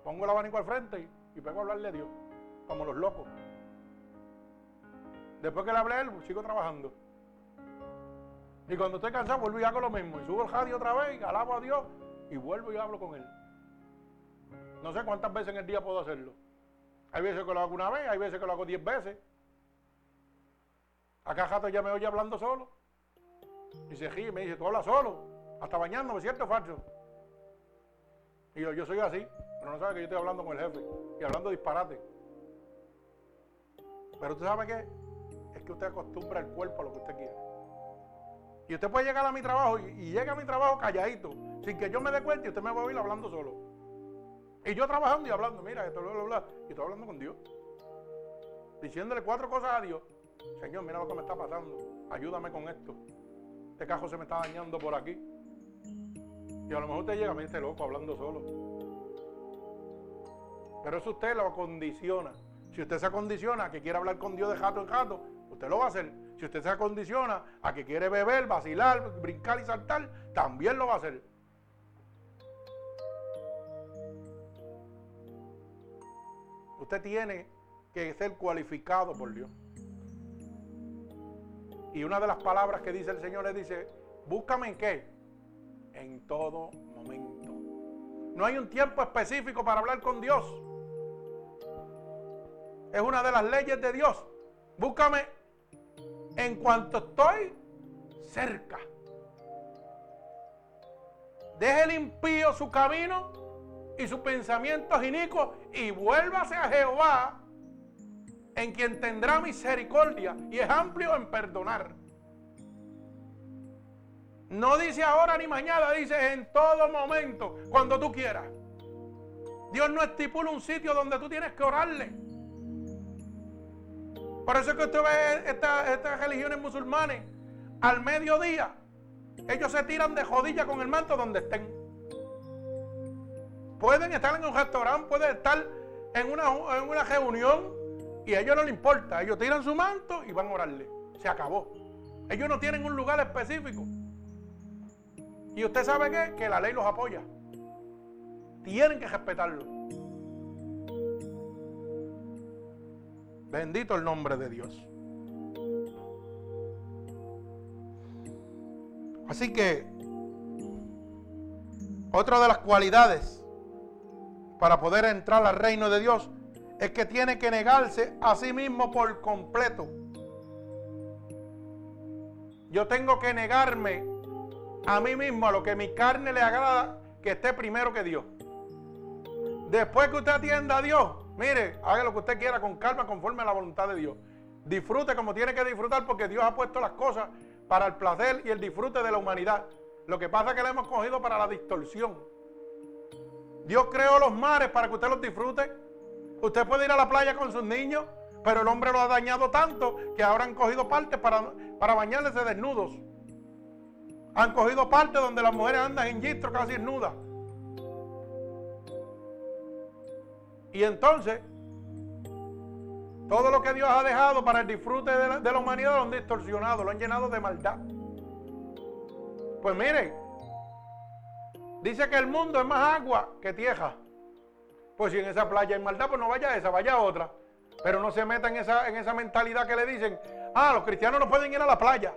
Pongo el abanico al frente y, y pego a hablarle a Dios. Como los locos. Después que le hablé a él, sigo trabajando. Y cuando estoy cansado, vuelvo y hago lo mismo. Y subo el radio otra vez, y alabo a Dios y vuelvo y hablo con él. No sé cuántas veces en el día puedo hacerlo. Hay veces que lo hago una vez, hay veces que lo hago diez veces. Acá jato ya me oye hablando solo. Y se ríe y me dice, tú hablas solo. Hasta bañándome, ¿cierto falso? Y yo, yo soy así, pero no sabe que yo estoy hablando con el jefe y hablando disparate. Pero usted sabe qué? Es que usted acostumbra el cuerpo a lo que usted quiere. Y usted puede llegar a mi trabajo y, llega a mi trabajo calladito, sin que yo me dé cuenta y usted me va a oír hablando solo. Y yo trabajando y hablando, mira, esto, bla, bla, bla, y estoy hablando con Dios. Diciéndole cuatro cosas a Dios. Señor, mira lo que me está pasando. Ayúdame con esto. Este cajo se me está dañando por aquí. Y a lo mejor usted llega, me dice loco hablando solo. Pero eso usted lo condiciona. Si usted se acondiciona a que quiere hablar con Dios de jato en jato, usted lo va a hacer. Si usted se acondiciona a que quiere beber, vacilar, brincar y saltar, también lo va a hacer. Usted tiene que ser cualificado por Dios. Y una de las palabras que dice el Señor le dice, búscame en qué? En todo momento. No hay un tiempo específico para hablar con Dios. Es una de las leyes de Dios. Búscame en cuanto estoy cerca. Deje el impío su camino y sus pensamientos inicuos y vuélvase a Jehová en quien tendrá misericordia y es amplio en perdonar. No dice ahora ni mañana, dice en todo momento, cuando tú quieras. Dios no estipula un sitio donde tú tienes que orarle. Por eso es que usted ve estas religiones musulmanes al mediodía. Ellos se tiran de jodilla con el manto donde estén. Pueden estar en un restaurante, pueden estar en una, en una reunión y a ellos no les importa. Ellos tiran su manto y van a orarle. Se acabó. Ellos no tienen un lugar específico. Y usted sabe qué? Que la ley los apoya. Tienen que respetarlo. Bendito el nombre de Dios. Así que, otra de las cualidades para poder entrar al reino de Dios es que tiene que negarse a sí mismo por completo. Yo tengo que negarme a mí mismo a lo que mi carne le agrada que esté primero que Dios. Después que usted atienda a Dios, Mire, haga lo que usted quiera con calma, conforme a la voluntad de Dios. Disfrute como tiene que disfrutar porque Dios ha puesto las cosas para el placer y el disfrute de la humanidad. Lo que pasa es que le hemos cogido para la distorsión. Dios creó los mares para que usted los disfrute. Usted puede ir a la playa con sus niños, pero el hombre lo ha dañado tanto que ahora han cogido partes para, para bañarles desnudos. Han cogido partes donde las mujeres andan en gistro casi desnudas. Y entonces, todo lo que Dios ha dejado para el disfrute de la, humanidad lo han distorsionado, lo han llenado de maldad. Pues miren, dice que el mundo es más agua que tierra. Pues si en esa playa hay maldad, pues no vaya a esa, vaya a otra. Pero no se meta en esa, en esa mentalidad que le dicen, ah, los cristianos no pueden ir a la playa.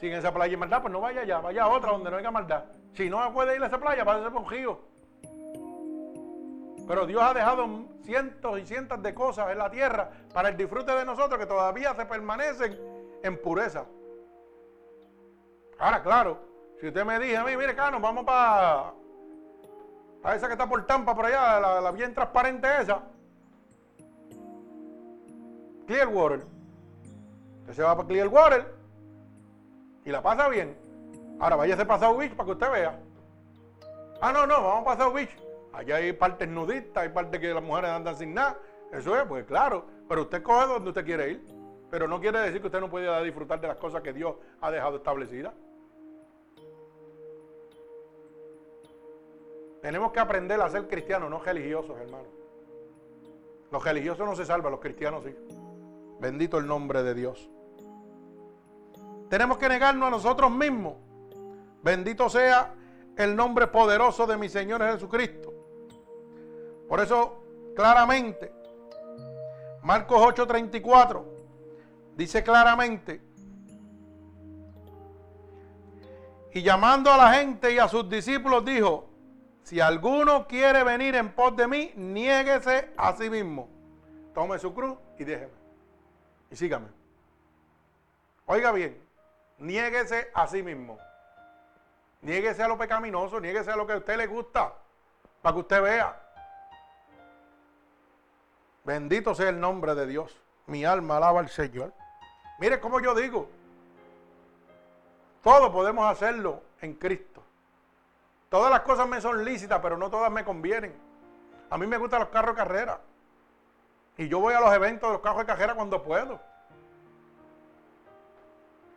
Si en esa playa hay maldad, pues no vaya allá, vaya a otra donde no haya maldad. Si no puede ir a esa playa, va a ser un río. Pero Dios ha dejado cientos y cientos de cosas en la tierra para el disfrute de nosotros que todavía se permanecen en pureza. Ahora, claro, Si usted me dice a mí, mire, Cano, vamos para a esa que está por Tampa, por allá, la, bien transparente esa. Clearwater. Usted se va para Clearwater y la pasa bien. Ahora váyase para South Beach para que usted vea. Ah, no, no, vamos para South Beach. Allá hay partes nudistas, hay partes que las mujeres andan sin nada. Eso es, pues claro. Pero usted coge donde usted quiere ir. Pero no quiere decir que usted no puede disfrutar de las cosas que Dios ha dejado establecidas. Tenemos que aprender a ser cristianos, no religiosos, hermano. Los religiosos no se salvan, los cristianos sí. Bendito el nombre de Dios. Tenemos que negarnos a nosotros mismos. Bendito sea el nombre poderoso de mi Señor Jesucristo. Por eso, claramente, Marcos 8:34 dice claramente, y llamando a la gente y a sus discípulos dijo, si alguno quiere venir en pos de mí, niéguese a sí mismo. Tome su cruz y déjeme. Y sígame. Oiga bien, niéguese a sí mismo. Niéguese a lo pecaminoso, niéguese a lo que a usted le gusta, para que usted vea. Bendito sea el nombre de Dios. Mi alma alaba al Señor. Mire cómo yo digo. Todo podemos hacerlo en Cristo. Todas las cosas me son lícitas, pero no todas me convienen. A mí me gustan los carros de carrera. Y yo voy a los eventos de los carros de carrera cuando puedo.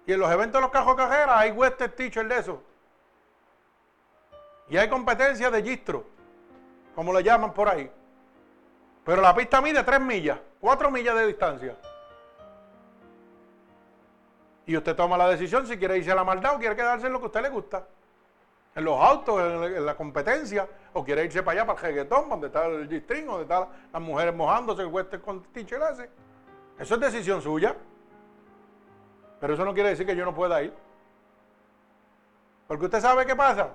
Y en los eventos de los carros de carrera hay Western Teacher de eso. Y hay competencia de gistro, como le llaman por ahí. Pero la pista mide 3 millas, 4 millas de distancia. Y usted toma la decisión si quiere irse a la maldad o quiere quedarse en lo que a usted le gusta. En los autos, en la competencia, o quiere irse para allá, para el reggaetón, donde está el G-string, donde están las mujeres mojándose, el western teacher ese. Eso es decisión suya. Pero eso no quiere decir que yo no pueda ir. Porque usted sabe qué pasa.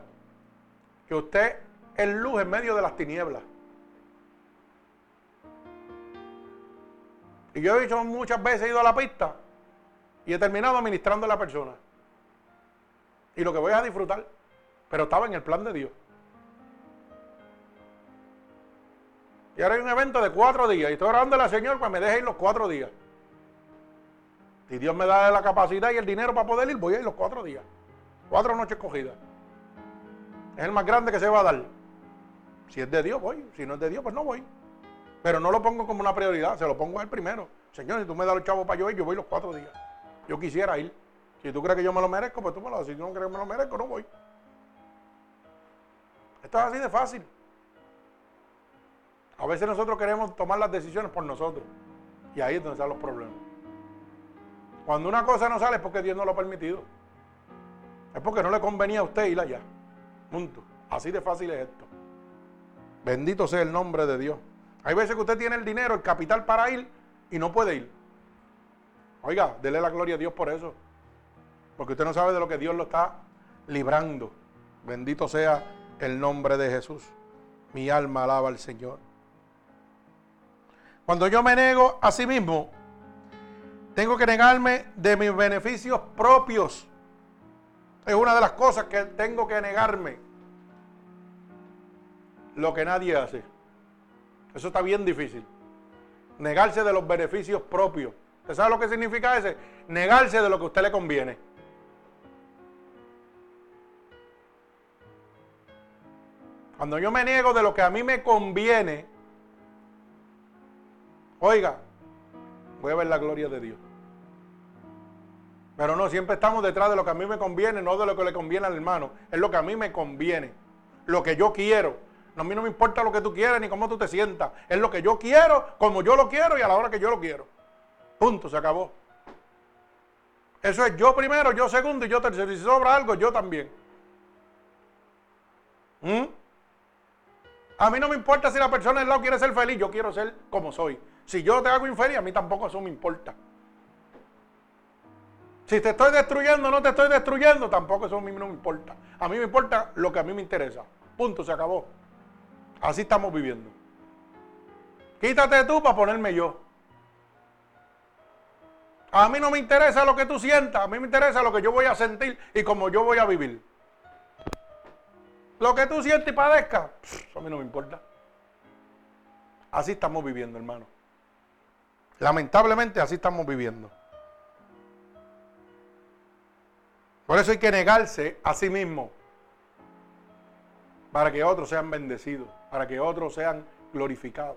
Que usted es luz en medio de las tinieblas. Y yo he dicho muchas veces, he ido a la pista y he terminado administrando a la persona. Y lo que voy a disfrutar. Pero estaba en el plan de Dios. Y ahora hay un evento de cuatro días. Y estoy orando a la Señor para que me deje ir los cuatro días. Si Dios me da la capacidad y el dinero para poder ir, voy a ir los cuatro días. Cuatro noches cogidas. Es el más grande que se va a dar. Si es de Dios, voy. Si no es de Dios, pues no voy. Pero no lo pongo como una prioridad, se lo pongo a él primero. Señor, si tú me das los chavos para yo ir, yo voy los cuatro días. Yo quisiera ir. Si tú crees que yo me lo merezco, pues tú me lo das. Si tú no crees que me lo merezco, no voy. Esto es así de fácil. A veces nosotros queremos tomar las decisiones por nosotros. Y ahí es donde están los problemas. Cuando una cosa no sale es porque Dios no lo ha permitido. Es porque no le convenía a usted ir allá. Punto. Así de fácil es esto. Bendito sea el nombre de Dios. Hay veces que usted tiene el dinero, el capital para ir y no puede ir. Oiga, dele la gloria a Dios por eso. Porque usted no sabe de lo que Dios lo está librando. Bendito sea el nombre de Jesús. Mi alma alaba al Señor. Cuando yo me nego a sí mismo, tengo que negarme de mis beneficios propios. Es una de las cosas que tengo que negarme. Lo que nadie hace. Eso está bien difícil. Negarse de los beneficios propios. ¿Usted sabe lo que significa ese? Negarse de lo que a usted le conviene. Cuando yo me niego de lo que a mí me conviene, oiga, voy a ver la gloria de Dios. Pero no, siempre estamos detrás de lo que a mí me conviene, no de lo que le conviene al hermano. Es lo que a mí me conviene, lo que yo quiero. a mí no me importa lo que tú quieras ni cómo tú te sientas. Es lo que yo quiero, como yo lo quiero y a la hora que yo lo quiero. Punto, se acabó. Eso es yo primero, yo segundo y yo tercero. Y si sobra algo, yo también. ¿Mm? A mí no me importa si la persona del lado quiere ser feliz, yo quiero ser como soy. Si yo te hago infeliz, a mí tampoco eso me importa. Si te estoy destruyendo no te estoy destruyendo, tampoco eso a mí no me importa. A mí me importa lo que a mí me interesa. Punto, se acabó. Así estamos viviendo. Quítate tú para ponerme yo. A mí no me interesa lo que tú sientas, a mí me interesa lo que yo voy a sentir y cómo yo voy a vivir. Lo que tú sientes y padezcas, a mí no me importa. Así estamos viviendo, hermano. Lamentablemente así estamos viviendo. Por eso hay que negarse a sí mismo. Para que otros sean bendecidos. Para que otros sean glorificados.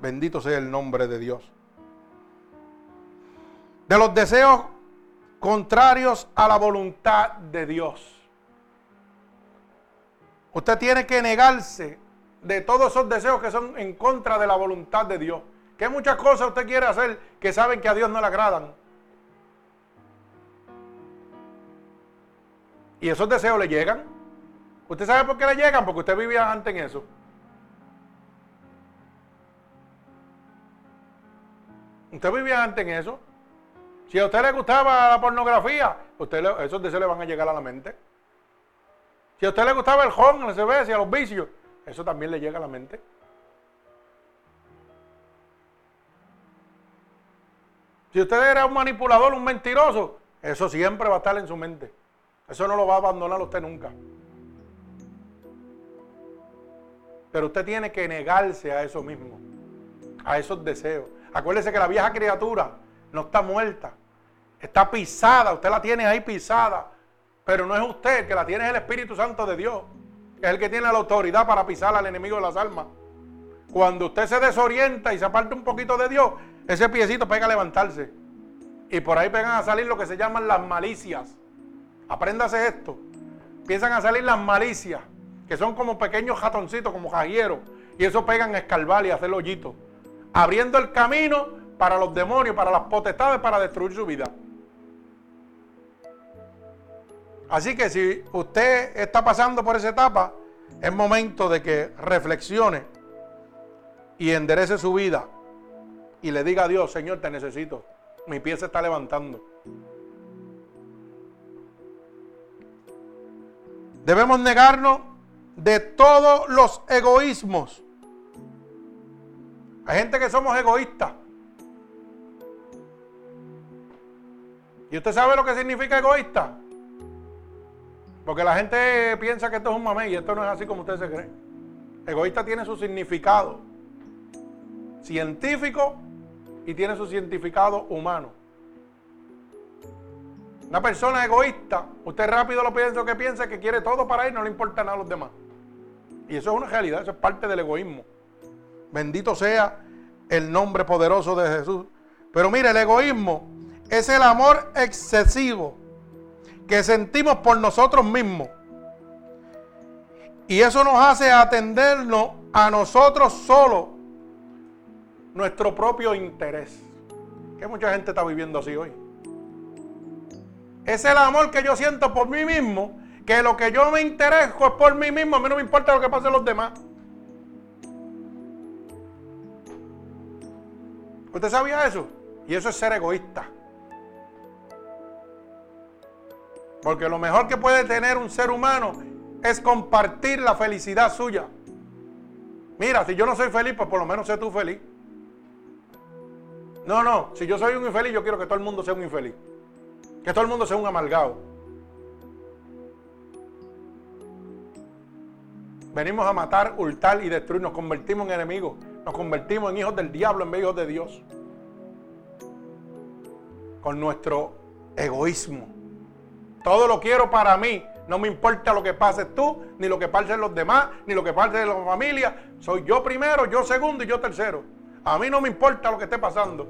Bendito sea el nombre de Dios. De los deseos contrarios a la voluntad de Dios. Usted tiene que negarse de todos esos deseos que son en contra de la voluntad de Dios. Que muchas cosas usted quiere hacer que saben que a Dios no le agradan. Y esos deseos le llegan. ¿Usted sabe por qué le llegan? Porque usted vivía antes en eso. Usted vivía antes en eso. Si a usted le gustaba la pornografía, esos deseos le van a llegar a la mente. Si a usted le gustaba el home, el CBS y los vicios, eso también le llega a la mente. Si usted era un manipulador, un mentiroso, eso siempre va a estar en su mente. Eso no lo va a abandonar usted nunca. Pero usted tiene que negarse a eso mismo, a esos deseos. Acuérdese que la vieja criatura no está muerta, está pisada, usted la tiene ahí pisada, pero no es usted el que la tiene, es el Espíritu Santo de Dios, es el que tiene la autoridad para pisar al enemigo de las almas. Cuando usted se desorienta y se aparta un poquito de Dios, ese piecito pega a levantarse. Y por ahí pegan a salir lo que se llaman las malicias. Apréndase esto. Piensan a salir las malicias, que son como pequeños jatoncitos, como jajieros. Y eso pegan a escarbar y hacer hoyitos. Abriendo el camino para los demonios, para las potestades, para destruir su vida. Así que si usted está pasando por esa etapa, es momento de que reflexione y enderece su vida y le diga a Dios, Señor, te necesito. Mi pie se está levantando. Debemos negarnos de todos los egoísmos. Hay gente que somos egoístas. ¿Y usted sabe lo que significa egoísta? Porque la gente piensa que esto es un mamey y esto no es así como usted se cree. Egoísta tiene su significado científico y tiene su significado humano. Una persona egoísta, usted rápido lo piensa que piensa que quiere todo para él, no le importa nada a los demás. Y eso es una realidad, eso es parte del egoísmo. Bendito sea el nombre poderoso de Jesús. Pero mire, el egoísmo es el amor excesivo que sentimos por nosotros mismos. Y eso nos hace atendernos a nosotros solos, nuestro propio interés. Que mucha gente está viviendo así hoy. Es el amor que yo siento por mí mismo, que lo que yo me intereso es por mí mismo, a mí no me importa lo que pase a los demás. ¿Usted sabía eso? Y eso es ser egoísta. Porque lo mejor que puede tener un ser humano es compartir la felicidad suya. Mira, si yo no soy feliz, pues por lo menos sé tú feliz. No, no, si yo soy un infeliz, yo quiero que todo el mundo sea un infeliz. Que todo el mundo sea un amargado. Venimos a matar, hurtar y destruir. Nos convertimos en enemigos. Nos convertimos en hijos del diablo en vez de hijos de Dios. Con nuestro egoísmo. Todo lo quiero para mí. No me importa lo que pase tú, ni lo que pasen los demás, ni lo que pase de la familia. Soy yo primero, yo segundo y yo tercero. A mí no me importa lo que esté pasando.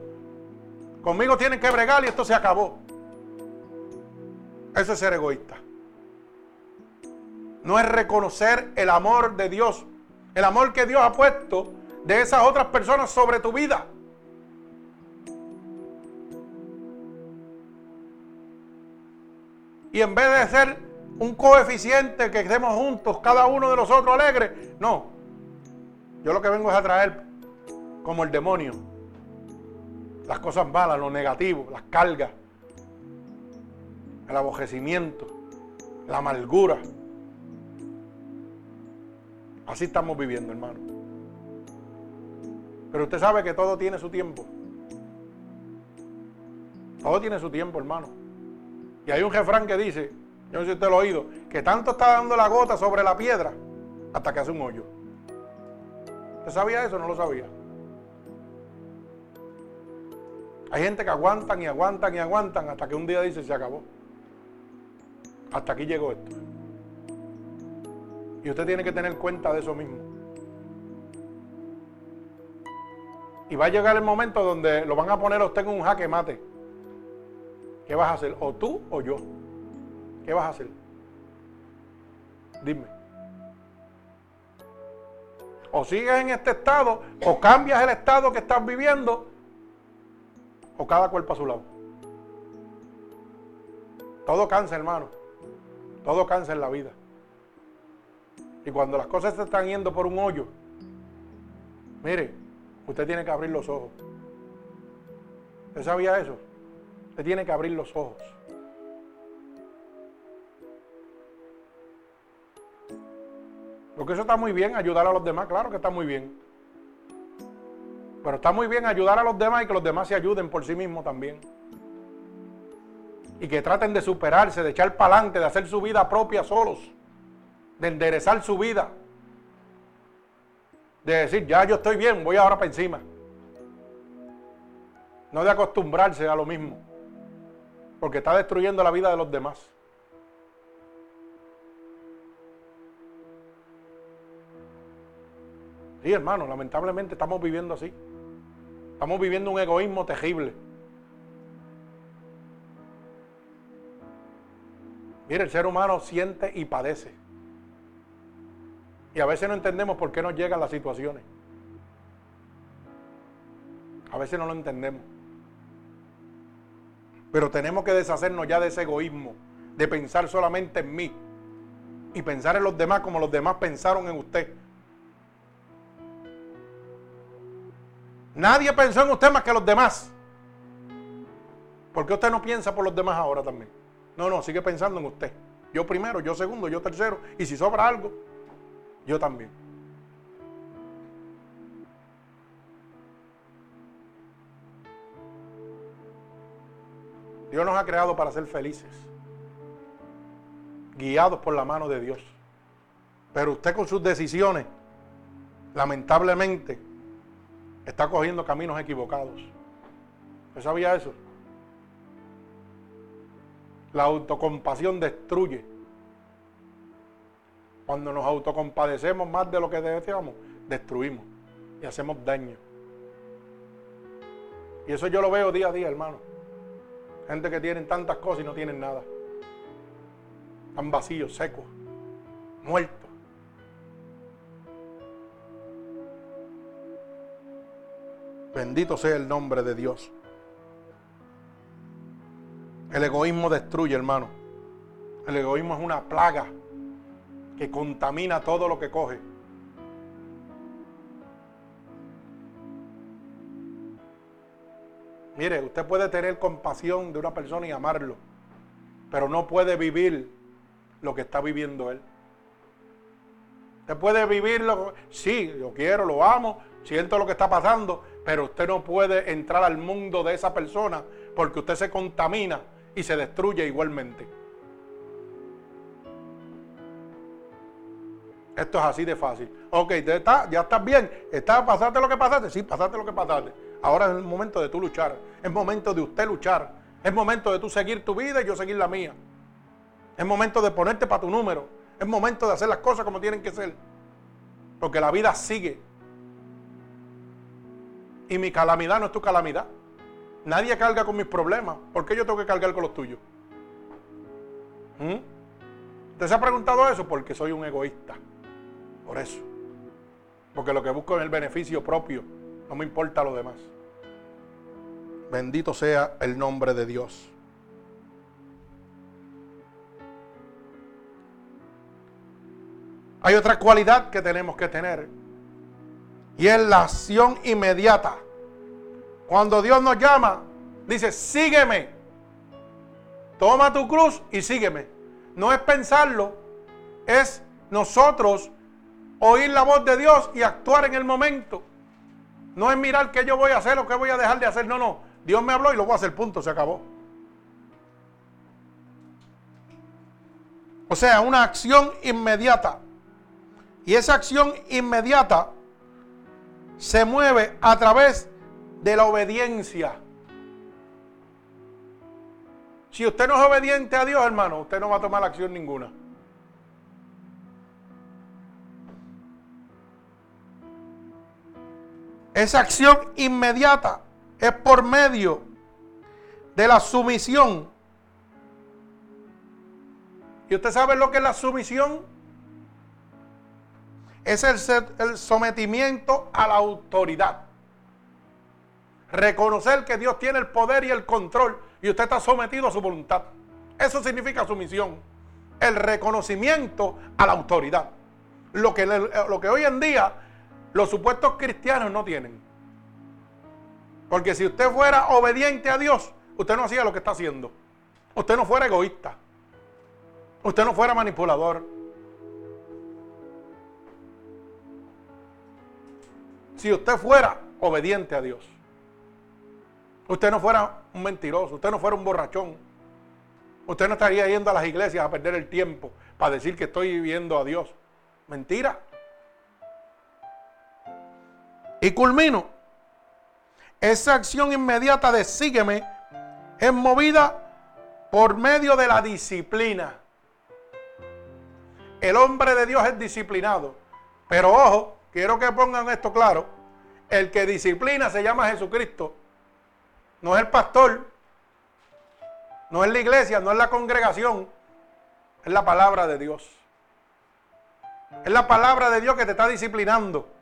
Conmigo tienen que bregar y esto se acabó. Eso es ser egoísta. No es reconocer el amor de Dios. El amor que Dios ha puesto de esas otras personas sobre tu vida. Y en vez de ser un coeficiente que estemos juntos, cada uno de nosotros alegres, no. Yo lo que vengo es a traer como el demonio las cosas malas, lo negativo, las cargas, el abojecimiento, la amargura. Así estamos viviendo, hermano. Pero usted sabe que todo tiene su tiempo. Todo tiene su tiempo, hermano. Y hay un refrán que dice, yo no sé si usted lo ha oído, que tanto está dando la gota sobre la piedra hasta que hace un hoyo. ¿Usted sabía eso o no lo sabía? Hay gente que aguantan y aguantan y aguantan hasta que un día dice se acabó. Hasta aquí llegó esto. Y usted tiene que tener cuenta de eso mismo. Y va a llegar el momento donde lo van a poner a usted en un jaque mate. ¿Qué vas a hacer? ¿O tú o yo? ¿Qué vas a hacer? Dime. O sigues en este estado, o cambias el estado que estás viviendo, o cada cuerpo a su lado. Todo cansa, hermano. Todo cansa en la vida. Y cuando las cosas se están yendo por un hoyo, mire, usted tiene que abrir los ojos. ¿Usted sabía eso? Usted tiene que abrir los ojos. Porque eso está muy bien, ayudar a los demás, claro que está muy bien. Pero está muy bien ayudar a los demás y que los demás se ayuden por sí mismos también. Y que traten de superarse, de echar para adelante, de hacer su vida propia solos, de enderezar su vida. De decir, ya yo estoy bien, voy ahora para encima. No de acostumbrarse a lo mismo. Porque está destruyendo la vida de los demás. Sí, hermano, lamentablemente estamos viviendo así. Estamos viviendo un egoísmo terrible. Mire, el ser humano siente y padece. Y a veces no entendemos por qué nos llegan las situaciones. A veces no lo entendemos. Pero tenemos que deshacernos ya de ese egoísmo, de pensar solamente en mí y pensar en los demás como los demás pensaron en usted. Nadie pensó en usted más que los demás. ¿Por qué usted no piensa por los demás ahora también? No, no, sigue pensando en usted. Yo primero, yo segundo, yo tercero. Y si sobra algo, yo también. Dios nos ha creado para ser felices, guiados por la mano de Dios. Pero usted con sus decisiones, lamentablemente, está cogiendo caminos equivocados. ¿Usted sabía eso? La autocompasión destruye. Cuando nos autocompadecemos más de lo que deseamos, destruimos y hacemos daño. Y eso yo lo veo día a día, hermano. Gente que tienen tantas cosas y no tienen nada. Están vacíos, secos, muertos. Bendito sea el nombre de Dios. El egoísmo destruye, hermano. El egoísmo es una plaga que contamina todo lo que coge. Mire, usted puede tener compasión de una persona y amarlo, pero no puede vivir lo que está viviendo él. Usted puede vivirlo, sí, yo quiero, lo amo, siento lo que está pasando, pero usted no puede entrar al mundo de esa persona porque usted se contamina y se destruye igualmente. Esto es así de fácil. Ok, está, ya estás bien. ¿Está, ¿Pasaste lo que pasaste? Sí, pasaste lo que pasaste. Ahora es el momento de tú luchar. Es momento de usted luchar. Es momento de tú seguir tu vida y yo seguir la mía. Es momento de ponerte para tu número. Es momento de hacer las cosas como tienen que ser. Porque la vida sigue. Y mi calamidad no es tu calamidad. Nadie carga con mis problemas. ¿Por qué yo tengo que cargar con los tuyos? ¿Mm? ¿Usted se ha preguntado eso? Porque soy un egoísta. Por eso. Porque lo que busco es el beneficio propio. No me importa lo demás. Bendito sea el nombre de Dios. Hay otra cualidad que tenemos que tener y es la acción inmediata. Cuando Dios nos llama, dice, sígueme. Toma tu cruz y sígueme. No es pensarlo, es nosotros oír la voz de Dios y actuar en el momento. No es mirar qué yo voy a hacer o qué voy a dejar de hacer. No, no. Dios me habló y lo voy a hacer. Punto. Se acabó. O sea, una acción inmediata. Y esa acción inmediata se mueve a través de la obediencia. Si usted no es obediente a Dios, hermano, usted no va a tomar acción ninguna. Esa acción inmediata es por medio de la sumisión. ¿Y usted sabe lo que es la sumisión? Es el, el sometimiento a la autoridad. Reconocer que Dios tiene el poder y el control y usted está sometido a su voluntad. Eso significa sumisión. El reconocimiento a la autoridad. Lo que, lo que hoy en día los supuestos cristianos no tienen. Porque si usted fuera obediente a Dios, usted no hacía lo que está haciendo. Usted no fuera egoísta. Usted no fuera manipulador. Si usted fuera obediente a Dios. Usted no fuera un mentiroso, usted no fuera un borrachón. Usted no estaría yendo a las iglesias a perder el tiempo para decir que estoy viviendo a Dios. Mentira. Y culmino. Esa acción inmediata de sígueme es movida por medio de la disciplina. El hombre de Dios es disciplinado. Pero ojo, quiero que pongan esto claro. El que disciplina se llama Jesucristo. No es el pastor. No es la iglesia, no es la congregación. Es la palabra de Dios. Es la palabra de Dios que te está disciplinando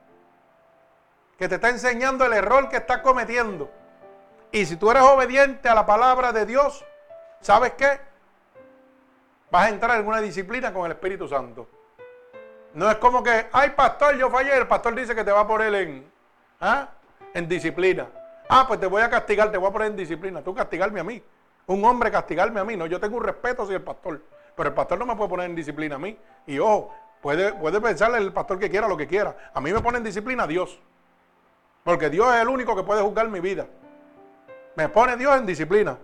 que te está enseñando el error que estás cometiendo. Y si tú eres obediente a la palabra de Dios, ¿sabes qué? Vas a entrar en una disciplina con el Espíritu Santo. No es como que, ay pastor, yo fallé, el pastor dice que te va a poner en, ¿ah? en disciplina. Ah, pues te voy a castigar, te voy a poner en disciplina. Tú castigarme a mí. Un hombre castigarme a mí. No, yo tengo un respeto hacia el pastor. Pero el pastor no me puede poner en disciplina a mí. Y ojo, puede, puede pensarle el pastor que quiera lo que quiera. A mí me pone en disciplina Dios. Porque Dios es el único que puede juzgar mi vida. Me pone Dios en disciplina.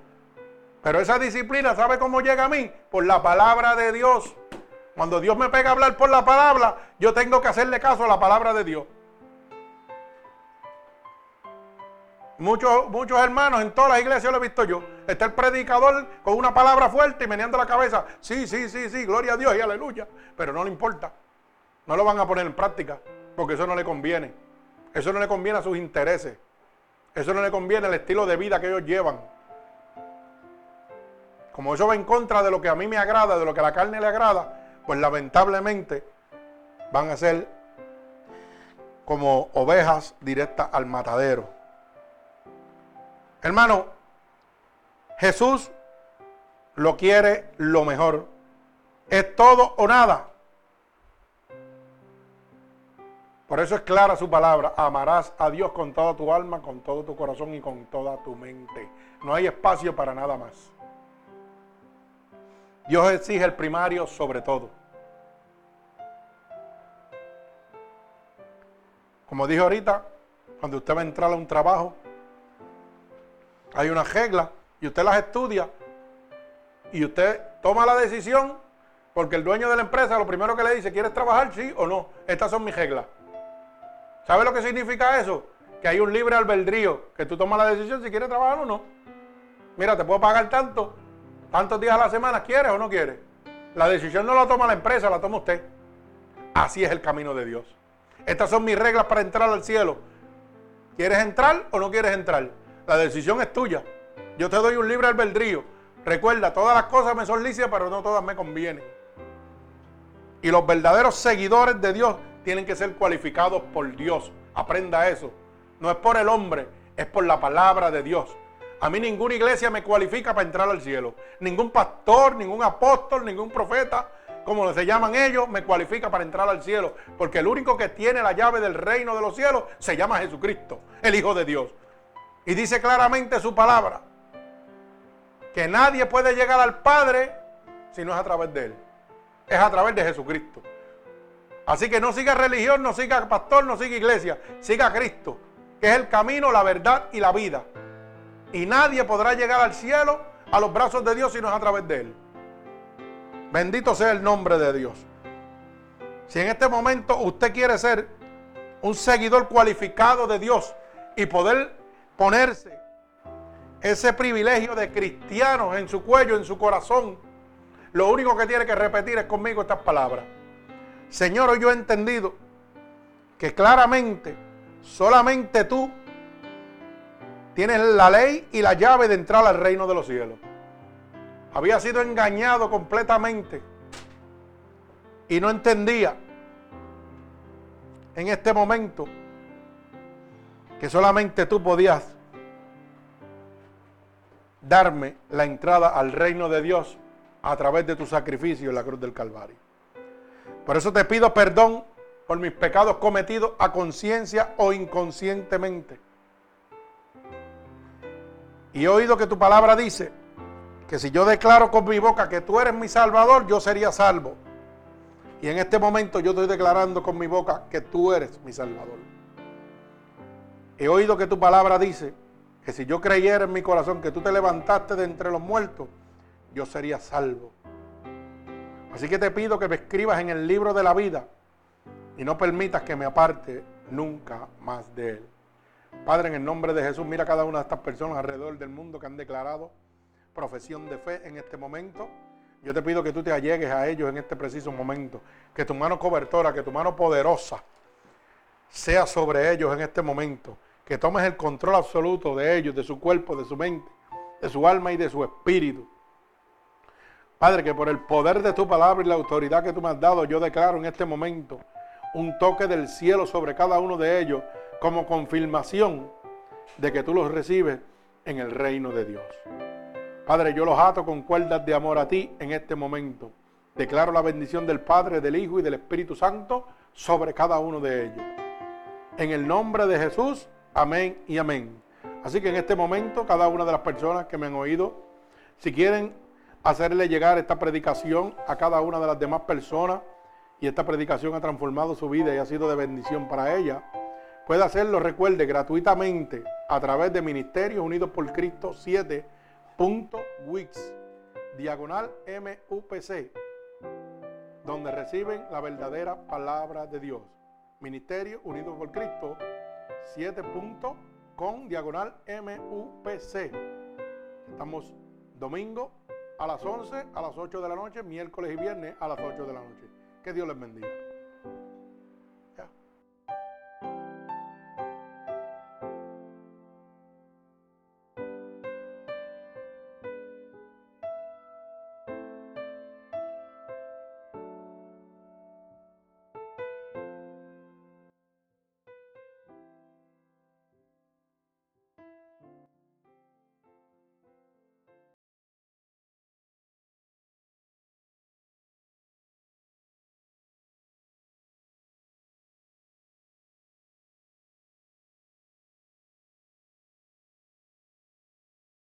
Pero esa disciplina, ¿sabe cómo llega a mí? Por la palabra de Dios. Cuando Dios me pega a hablar por la palabra, yo tengo que hacerle caso a la palabra de Dios. Muchos, muchos hermanos en todas las iglesias lo he visto yo. Está el predicador con una palabra fuerte y meneando la cabeza. Sí, sí, sí, sí, gloria a Dios y aleluya. Pero no le importa. No lo van a poner en práctica porque eso no le conviene. Eso no le conviene a sus intereses. Eso no le conviene al estilo de vida que ellos llevan. Como eso va en contra de lo que a mí me agrada, de lo que a la carne le agrada, pues lamentablemente van a ser como ovejas directas al matadero. Hermano, Jesús lo quiere lo mejor. Es todo o nada. Por eso es clara su palabra. Amarás a Dios con toda tu alma, con todo tu corazón y con toda tu mente. No hay espacio para nada más. Dios exige el primario sobre todo. Como dije ahorita, cuando usted va a entrar a un trabajo, hay unas reglas y usted las estudia y usted toma la decisión porque el dueño de la empresa lo primero que le dice, ¿quieres trabajar? Sí o no. Estas son mis reglas. ¿Sabe lo que significa eso? Que hay un libre albedrío, que tú tomas la decisión si quieres trabajar o no. Mira, te puedo pagar tanto, tantos días a la semana, ¿quieres o no quieres? La decisión no la toma la empresa, la toma usted. Así es el camino de Dios. Estas son mis reglas para entrar al cielo. ¿Quieres entrar o no quieres entrar? La decisión es tuya. Yo te doy un libre albedrío. Recuerda, todas las cosas me son lícitas, pero no todas me convienen. Y los verdaderos seguidores de Dios tienen que ser cualificados por Dios. Aprenda eso. No es por el hombre, es por la palabra de Dios. A mí ninguna iglesia me cualifica para entrar al cielo. Ningún pastor, ningún apóstol, ningún profeta, como se llaman ellos, me cualifica para entrar al cielo. Porque el único que tiene la llave del reino de los cielos se llama Jesucristo, el Hijo de Dios. Y dice claramente su palabra, que nadie puede llegar al Padre si no es a través de Él. Es a través de Jesucristo. Así que no siga religión, no siga pastor, no siga iglesia, siga Cristo, que es el camino, la verdad y la vida. Y nadie podrá llegar al cielo, a los brazos de Dios, si no es a través de Él. Bendito sea el nombre de Dios. Si en este momento usted quiere ser un seguidor cualificado de Dios y poder ponerse ese privilegio de cristianos en su cuello, en su corazón, lo único que tiene que repetir es conmigo estas palabras. Señor, hoy yo he entendido que claramente solamente tú tienes la ley y la llave de entrar al reino de los cielos. Había sido engañado completamente y no entendía en este momento que solamente tú podías darme la entrada al reino de Dios a través de tu sacrificio en la cruz del Calvario. Por eso te pido perdón por mis pecados cometidos a conciencia o inconscientemente. Y he oído que tu palabra dice que si yo declaro con mi boca que tú eres mi salvador, yo sería salvo. Y en este momento yo estoy declarando con mi boca que tú eres mi salvador. He oído que tu palabra dice que si yo creyera en mi corazón que tú te levantaste de entre los muertos, yo sería salvo. Así que te pido que me escribas en el libro de la vida y no permitas que me aparte nunca más de él. Padre, en el nombre de Jesús, mira cada una de estas personas alrededor del mundo que han declarado profesión de fe en este momento. Yo te pido que tú te allegues a ellos en este preciso momento. Que tu mano cobertora, que tu mano poderosa sea sobre ellos en este momento. Que tomes el control absoluto de ellos, de su cuerpo, de su mente, de su alma y de su espíritu. Padre, que por el poder de tu palabra y la autoridad que tú me has dado, yo declaro en este momento un toque del cielo sobre cada uno de ellos como confirmación de que tú los recibes en el reino de Dios. Padre, yo los ato con cuerdas de amor a ti en este momento. Declaro la bendición del Padre, del Hijo y del Espíritu Santo sobre cada uno de ellos. En el nombre de Jesús, amén y amén. Así que en este momento, cada una de las personas que me han oído, si quieren hacerle llegar esta predicación a cada una de las demás personas y esta predicación ha transformado su vida y ha sido de bendición para ella, puede hacerlo, recuerde, gratuitamente a través de Ministerios Unidos por Cristo 7.wix, diagonal MUPC, donde reciben la verdadera palabra de Dios. Ministerio Unidos por Cristo 7.com, diagonal MUPC. Estamos domingo a las 11, a las 8 de la noche, miércoles y viernes a las 8 de la noche. Que Dios les bendiga.